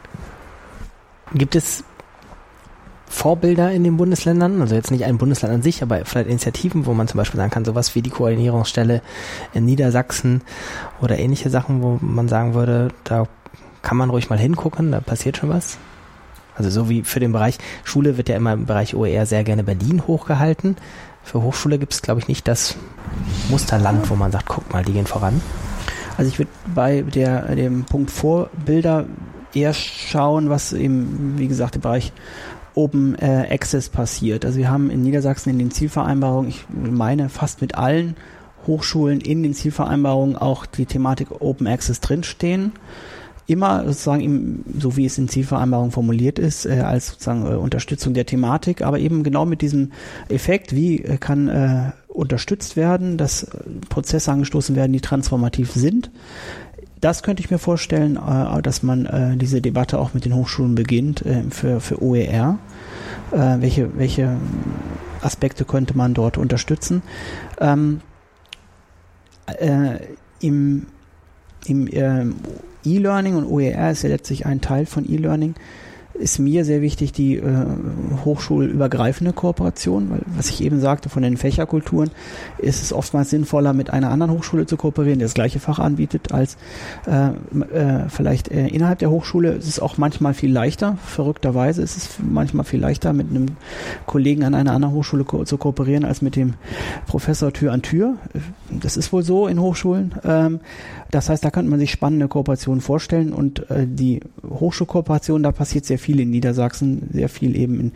Gibt es Vorbilder in den Bundesländern? Also jetzt nicht ein Bundesland an sich, aber vielleicht Initiativen, wo man zum Beispiel sagen kann, sowas wie die Koordinierungsstelle in Niedersachsen oder ähnliche Sachen, wo man sagen würde, da kann man ruhig mal hingucken, da passiert schon was? Also so wie für den Bereich Schule wird ja immer im Bereich OER sehr gerne Berlin hochgehalten. Für Hochschule gibt es, glaube ich, nicht das Musterland, wo man sagt, guck mal, die gehen voran. Also ich würde bei der, dem Punkt Vorbilder eher schauen, was eben, wie gesagt, im Bereich Open äh, Access passiert. Also wir haben in Niedersachsen in den Zielvereinbarungen, ich meine fast mit allen Hochschulen in den Zielvereinbarungen auch die Thematik Open Access drinstehen. Immer sozusagen, im, so wie es in Zielvereinbarungen formuliert ist, äh, als sozusagen äh, Unterstützung der Thematik, aber eben genau mit diesem Effekt, wie äh, kann äh, unterstützt werden, dass äh, Prozesse angestoßen werden, die transformativ sind das könnte ich mir vorstellen, äh, dass man äh, diese Debatte auch mit den Hochschulen beginnt äh, für, für OER. Äh, welche, welche Aspekte könnte man dort unterstützen? Ähm, äh, Im im ähm, E-Learning und OER ist ja letztlich ein Teil von E-Learning ist mir sehr wichtig die äh, hochschulübergreifende Kooperation, weil was ich eben sagte von den Fächerkulturen, ist es oftmals sinnvoller, mit einer anderen Hochschule zu kooperieren, die das gleiche Fach anbietet, als äh, äh, vielleicht äh, innerhalb der Hochschule. Es ist auch manchmal viel leichter, verrückterweise ist es manchmal viel leichter, mit einem Kollegen an einer anderen Hochschule ko zu kooperieren, als mit dem Professor Tür an Tür. Das ist wohl so in Hochschulen. Ähm, das heißt, da könnte man sich spannende Kooperationen vorstellen und äh, die Hochschulkooperation, da passiert sehr viel in Niedersachsen, sehr viel eben in,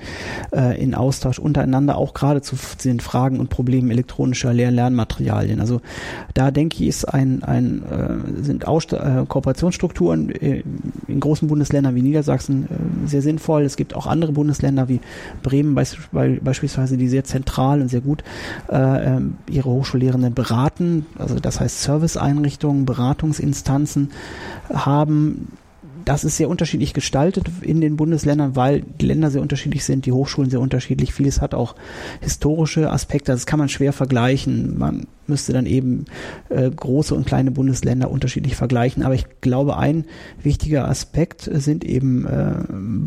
äh, in Austausch untereinander, auch gerade zu den Fragen und Problemen elektronischer Lehr Lernmaterialien. Also da denke ich, ist ein, ein äh, sind Ausst äh, Kooperationsstrukturen äh, in großen Bundesländern wie Niedersachsen äh, sehr sinnvoll. Es gibt auch andere Bundesländer wie Bremen beisp beispielsweise, die sehr zentral und sehr gut äh, ihre Hochschullehrenden beraten. Also das heißt Serviceeinrichtungen, Beratungsinstanzen haben. Das ist sehr unterschiedlich gestaltet in den Bundesländern, weil die Länder sehr unterschiedlich sind, die Hochschulen sehr unterschiedlich. Vieles hat auch historische Aspekte, das kann man schwer vergleichen. Man müsste dann eben äh, große und kleine Bundesländer unterschiedlich vergleichen. Aber ich glaube, ein wichtiger Aspekt sind eben äh,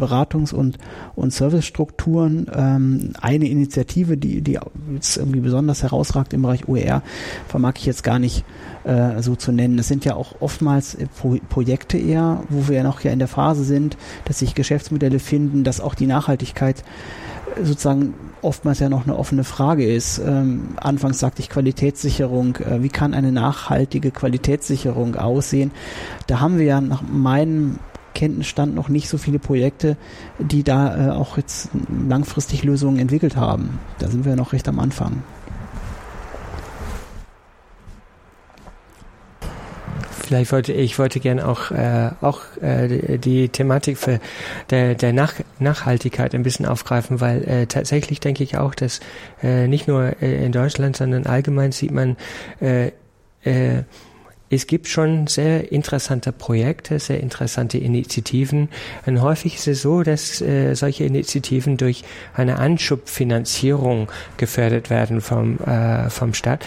Beratungs- und, und Servicestrukturen. Ähm, eine Initiative, die, die jetzt irgendwie besonders herausragt im Bereich OER, vermag ich jetzt gar nicht äh, so zu nennen. Das sind ja auch oftmals äh, Pro Projekte eher, wo wir ja noch ja in der Phase sind, dass sich Geschäftsmodelle finden, dass auch die Nachhaltigkeit sozusagen oftmals ja noch eine offene Frage ist. Ähm, anfangs sagte ich Qualitätssicherung. Äh, wie kann eine nachhaltige Qualitätssicherung aussehen? Da haben wir ja nach meinem Kenntnisstand noch nicht so viele Projekte, die da äh, auch jetzt langfristig Lösungen entwickelt haben. Da sind wir noch recht am Anfang. Vielleicht wollte ich wollte gerne auch äh, auch äh, die, Thematik für der, der Nach Nachhaltigkeit ein bisschen aufgreifen, weil äh, tatsächlich denke ich auch, dass äh, nicht nur äh, in Deutschland, sondern allgemein sieht man äh, äh, es gibt schon sehr interessante Projekte, sehr interessante Initiativen. Und häufig ist es so, dass äh, solche Initiativen durch eine Anschubfinanzierung gefördert werden vom, äh, vom Staat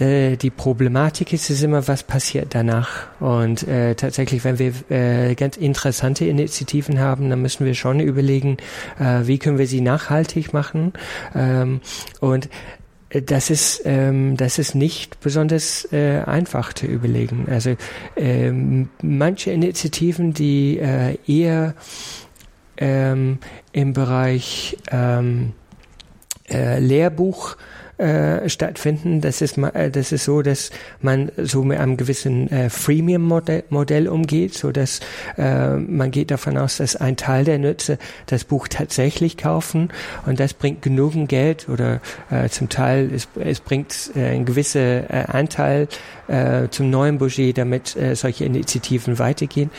die Problematik ist es immer, was passiert danach. Und äh, tatsächlich, wenn wir äh, ganz interessante Initiativen haben, dann müssen wir schon überlegen, äh, wie können wir sie nachhaltig machen. Ähm, und das ist ähm, das ist nicht besonders äh, einfach zu überlegen. Also ähm, manche Initiativen, die äh, eher ähm, im Bereich ähm, äh, Lehrbuch äh, stattfinden. Das ist, äh, das ist so, dass man so mit einem gewissen äh, Freemium-Modell Modell umgeht, so dass äh, man geht davon aus, dass ein Teil der Nutzer das Buch tatsächlich kaufen und das bringt genügend Geld oder äh, zum Teil es, es bringt äh, ein gewisser äh, Anteil äh, zum neuen Budget, damit äh, solche Initiativen weitergehen.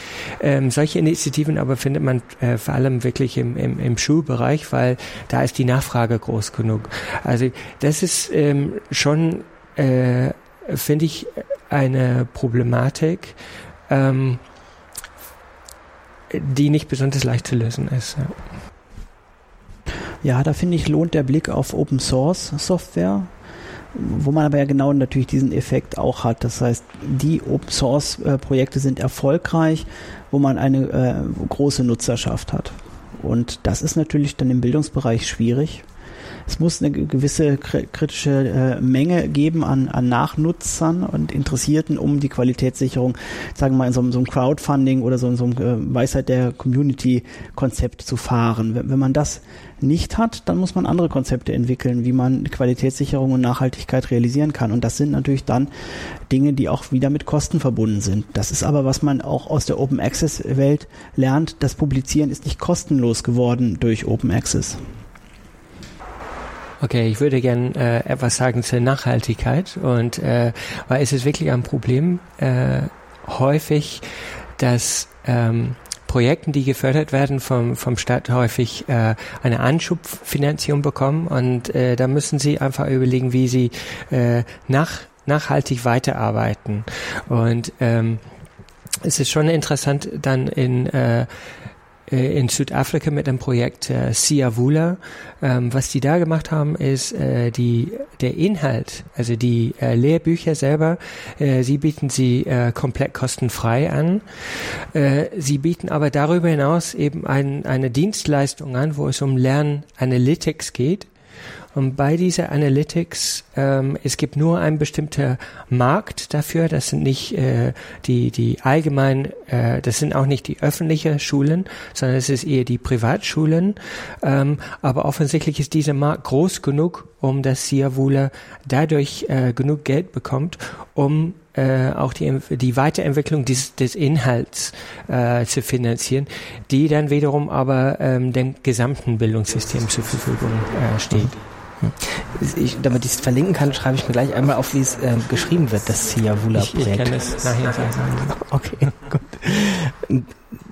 Ähm, solche Initiativen aber findet man äh, vor allem wirklich im, im, im Schulbereich, weil da ist die Nachfrage groß genug. Also das ist ähm, schon, äh, finde ich, eine Problematik, ähm, die nicht besonders leicht zu lösen ist. Ja. Ja, da finde ich, lohnt der Blick auf Open Source Software, wo man aber ja genau natürlich diesen Effekt auch hat. Das heißt, die Open Source Projekte sind erfolgreich, wo man eine äh, große Nutzerschaft hat. Und das ist natürlich dann im Bildungsbereich schwierig. Es muss eine gewisse kritische äh, Menge geben an, an Nachnutzern und Interessierten, um die Qualitätssicherung, sagen wir mal, in so, so einem Crowdfunding oder so in so einem äh, Weisheit der Community-Konzept zu fahren. Wenn, wenn man das nicht hat, dann muss man andere Konzepte entwickeln, wie man Qualitätssicherung und Nachhaltigkeit realisieren kann. Und das sind natürlich dann Dinge, die auch wieder mit Kosten verbunden sind. Das ist aber, was man auch aus der Open Access Welt lernt. Das Publizieren ist nicht kostenlos geworden durch Open Access. Okay, ich würde gern äh, etwas sagen zur Nachhaltigkeit und äh, weil es ist wirklich ein Problem äh, häufig, dass ähm, Projekten, die gefördert werden vom, vom Staat, häufig äh, eine Anschubfinanzierung bekommen und äh, da müssen sie einfach überlegen, wie sie äh, nach, nachhaltig weiterarbeiten. Und ähm, es ist schon interessant, dann in äh, in Südafrika mit dem Projekt äh, Siavula. Ähm, was die da gemacht haben, ist äh, die der Inhalt, also die äh, Lehrbücher selber, äh, sie bieten sie äh, komplett kostenfrei an. Äh, sie bieten aber darüber hinaus eben ein, eine Dienstleistung an, wo es um Lernanalytics geht. Und bei dieser Analytics, ähm, es gibt nur einen bestimmten Markt dafür. Das sind nicht äh, die die allgemein, äh, das sind auch nicht die öffentlichen Schulen, sondern es ist eher die Privatschulen. Ähm, aber offensichtlich ist dieser Markt groß genug, um dass Siavula dadurch äh, genug Geld bekommt, um äh, auch die, die Weiterentwicklung des, des Inhalts äh, zu finanzieren, die dann wiederum aber ähm, dem gesamten Bildungssystem zur Verfügung äh, steht. Ich, damit ich es verlinken kann, schreibe ich mir gleich einmal auf, wie es äh, geschrieben wird, das Siavula-Projekt. Ich, ich kann es nachher sagen. Okay, gut.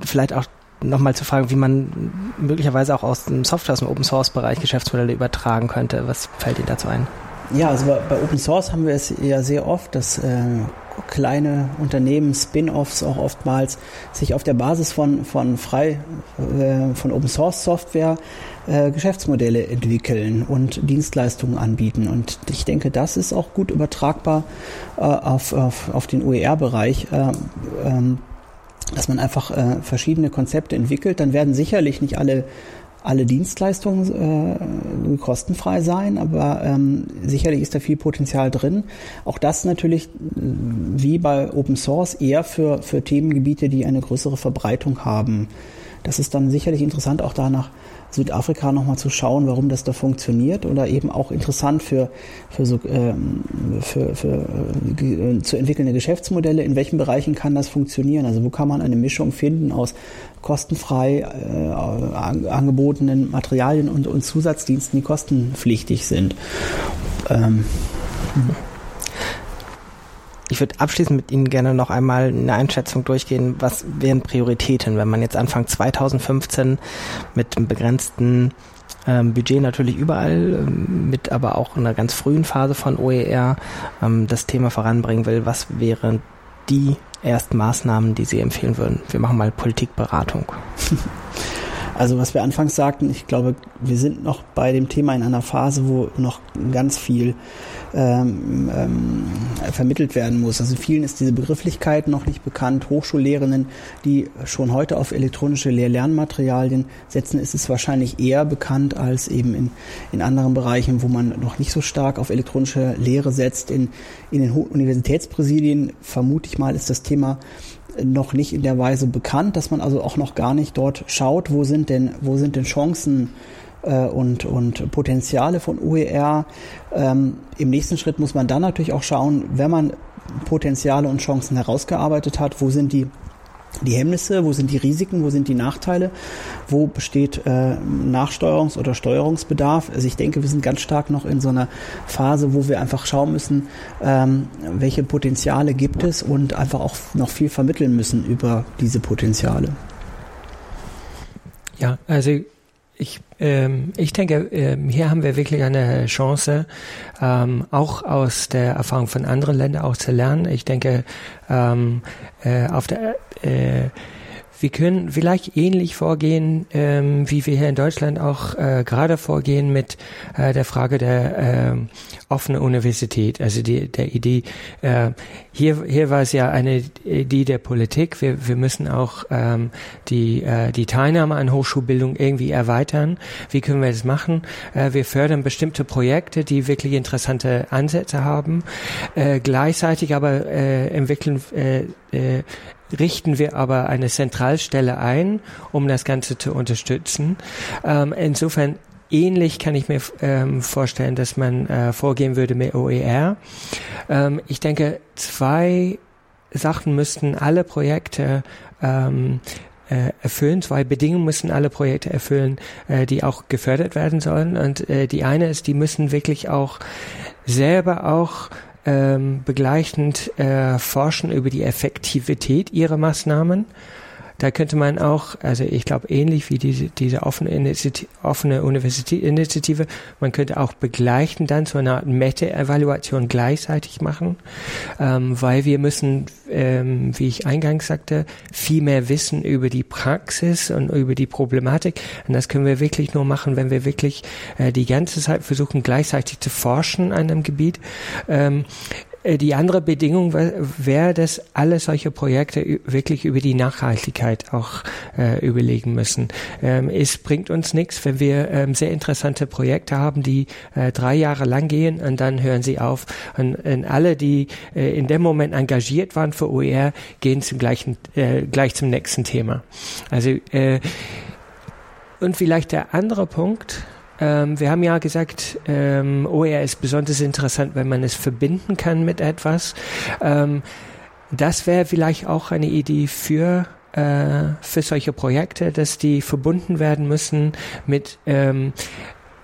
Vielleicht auch nochmal zu fragen, wie man möglicherweise auch aus dem Software, aus dem Open Source Bereich Geschäftsmodelle übertragen könnte. Was fällt Ihnen dazu ein? Ja, also bei, bei Open Source haben wir es ja sehr oft, dass äh, kleine Unternehmen, Spin-offs auch oftmals sich auf der Basis von, von frei, äh, von Open Source Software äh, Geschäftsmodelle entwickeln und Dienstleistungen anbieten. Und ich denke, das ist auch gut übertragbar äh, auf, auf, auf den OER-Bereich. Äh, ähm, dass man einfach äh, verschiedene Konzepte entwickelt, dann werden sicherlich nicht alle alle Dienstleistungen äh, kostenfrei sein, aber ähm, sicherlich ist da viel Potenzial drin. Auch das natürlich wie bei Open Source eher für, für Themengebiete, die eine größere Verbreitung haben. Das ist dann sicherlich interessant, auch danach Südafrika nochmal zu schauen, warum das da funktioniert oder eben auch interessant für, für, so, ähm, für, für äh, zu entwickelnde Geschäftsmodelle. In welchen Bereichen kann das funktionieren? Also wo kann man eine Mischung finden aus kostenfrei äh, angebotenen Materialien und, und Zusatzdiensten, die kostenpflichtig sind? Ähm, ich würde abschließend mit Ihnen gerne noch einmal eine Einschätzung durchgehen. Was wären Prioritäten, wenn man jetzt Anfang 2015 mit einem begrenzten ähm, Budget natürlich überall, ähm, mit aber auch einer ganz frühen Phase von OER ähm, das Thema voranbringen will? Was wären die ersten Maßnahmen, die Sie empfehlen würden? Wir machen mal Politikberatung. Also was wir anfangs sagten, ich glaube, wir sind noch bei dem Thema in einer Phase, wo noch ganz viel ähm, ähm, vermittelt werden muss. Also vielen ist diese Begrifflichkeit noch nicht bekannt. Hochschullehrenden, die schon heute auf elektronische Lehr-Lernmaterialien setzen, ist es wahrscheinlich eher bekannt als eben in, in anderen Bereichen, wo man noch nicht so stark auf elektronische Lehre setzt. In, in den Universitätspräsidien, vermute ich mal, ist das Thema noch nicht in der Weise bekannt, dass man also auch noch gar nicht dort schaut, wo sind denn, wo sind denn Chancen äh, und, und Potenziale von OER. Ähm, Im nächsten Schritt muss man dann natürlich auch schauen, wenn man Potenziale und Chancen herausgearbeitet hat, wo sind die die Hemmnisse, wo sind die Risiken, wo sind die Nachteile, wo besteht äh, Nachsteuerungs- oder Steuerungsbedarf. Also ich denke, wir sind ganz stark noch in so einer Phase, wo wir einfach schauen müssen, ähm, welche Potenziale gibt es und einfach auch noch viel vermitteln müssen über diese Potenziale. Ja, also ich, ähm, ich denke, ähm, hier haben wir wirklich eine Chance, ähm, auch aus der Erfahrung von anderen Ländern auch zu lernen. Ich denke, ähm, äh, auf der, äh, wir können vielleicht ähnlich vorgehen, ähm, wie wir hier in Deutschland auch äh, gerade vorgehen mit äh, der Frage der äh, offenen Universität. Also die, der Idee, äh, hier, hier war es ja eine Idee der Politik. Wir, wir müssen auch ähm, die, äh, die Teilnahme an Hochschulbildung irgendwie erweitern. Wie können wir das machen? Äh, wir fördern bestimmte Projekte, die wirklich interessante Ansätze haben. Äh, gleichzeitig aber äh, entwickeln äh, äh, richten wir aber eine Zentralstelle ein, um das Ganze zu unterstützen. Ähm, insofern ähnlich kann ich mir ähm, vorstellen, dass man äh, vorgehen würde mit OER. Ähm, ich denke, zwei Sachen müssten alle Projekte ähm, äh, erfüllen. Zwei Bedingungen müssen alle Projekte erfüllen, äh, die auch gefördert werden sollen. Und äh, die eine ist, die müssen wirklich auch selber auch ähm, begleichend äh, forschen über die Effektivität ihrer Maßnahmen. Da könnte man auch, also ich glaube ähnlich wie diese, diese offene, Initiative, offene Universitätsinitiative, man könnte auch begleichen dann so eine Art Meta-Evaluation gleichzeitig machen, ähm, weil wir müssen, ähm, wie ich eingangs sagte, viel mehr wissen über die Praxis und über die Problematik. Und das können wir wirklich nur machen, wenn wir wirklich äh, die ganze Zeit versuchen, gleichzeitig zu forschen an einem Gebiet. Ähm, äh, die andere Bedingung wäre, dass alle solche Projekte wirklich über die Nachhaltigkeit auch äh, überlegen müssen. Ähm, es bringt uns nichts, wenn wir ähm, sehr interessante Projekte haben, die äh, drei Jahre lang gehen und dann hören sie auf. Und, und alle, die äh, in dem Moment engagiert waren für OER, gehen zum gleichen, äh, gleich zum nächsten Thema. Also äh, und vielleicht der andere Punkt, ähm, wir haben ja gesagt, ähm, OER ist besonders interessant, wenn man es verbinden kann mit etwas. Ähm, das wäre vielleicht auch eine Idee für äh, für solche Projekte, dass die verbunden werden müssen mit ähm,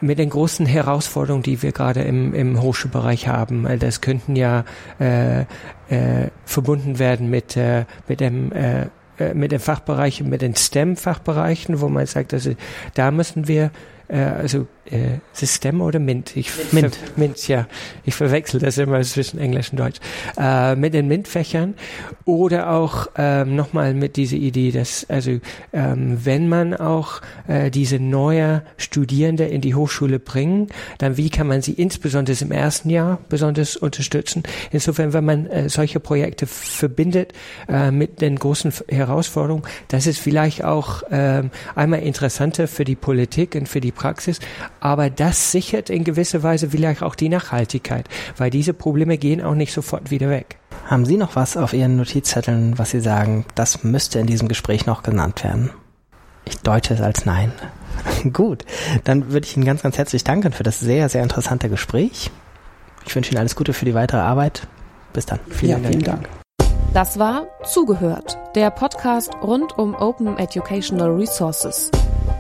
mit den großen Herausforderungen, die wir gerade im, im Hochschulbereich haben. Äh, das könnten ja äh, äh, verbunden werden mit, äh, mit dem äh, äh, mit den Fachbereichen, mit den STEM-Fachbereichen, wo man sagt, also da müssen wir Øh, also äh, System oder Mint? Ich Mint. Mint, ja. Ich verwechsel das immer zwischen Englisch und Deutsch. Äh, mit den MINT-Fächern oder auch ähm, nochmal mit dieser Idee, dass also ähm, wenn man auch äh, diese neue Studierende in die Hochschule bringen, dann wie kann man sie insbesondere im ersten Jahr besonders unterstützen? Insofern, wenn man äh, solche Projekte verbindet äh, mit den großen Herausforderungen, das ist vielleicht auch äh, einmal interessanter für die Politik und für die Praxis, aber das sichert in gewisser Weise vielleicht auch die Nachhaltigkeit, weil diese Probleme gehen auch nicht sofort wieder weg. Haben Sie noch was auf Ihren Notizzetteln, was Sie sagen, das müsste in diesem Gespräch noch genannt werden? Ich deute es als Nein. Gut, dann würde ich Ihnen ganz, ganz herzlich danken für das sehr, sehr interessante Gespräch. Ich wünsche Ihnen alles Gute für die weitere Arbeit. Bis dann. Vielen, ja, vielen Dank. Das war Zugehört, der Podcast rund um Open Educational Resources.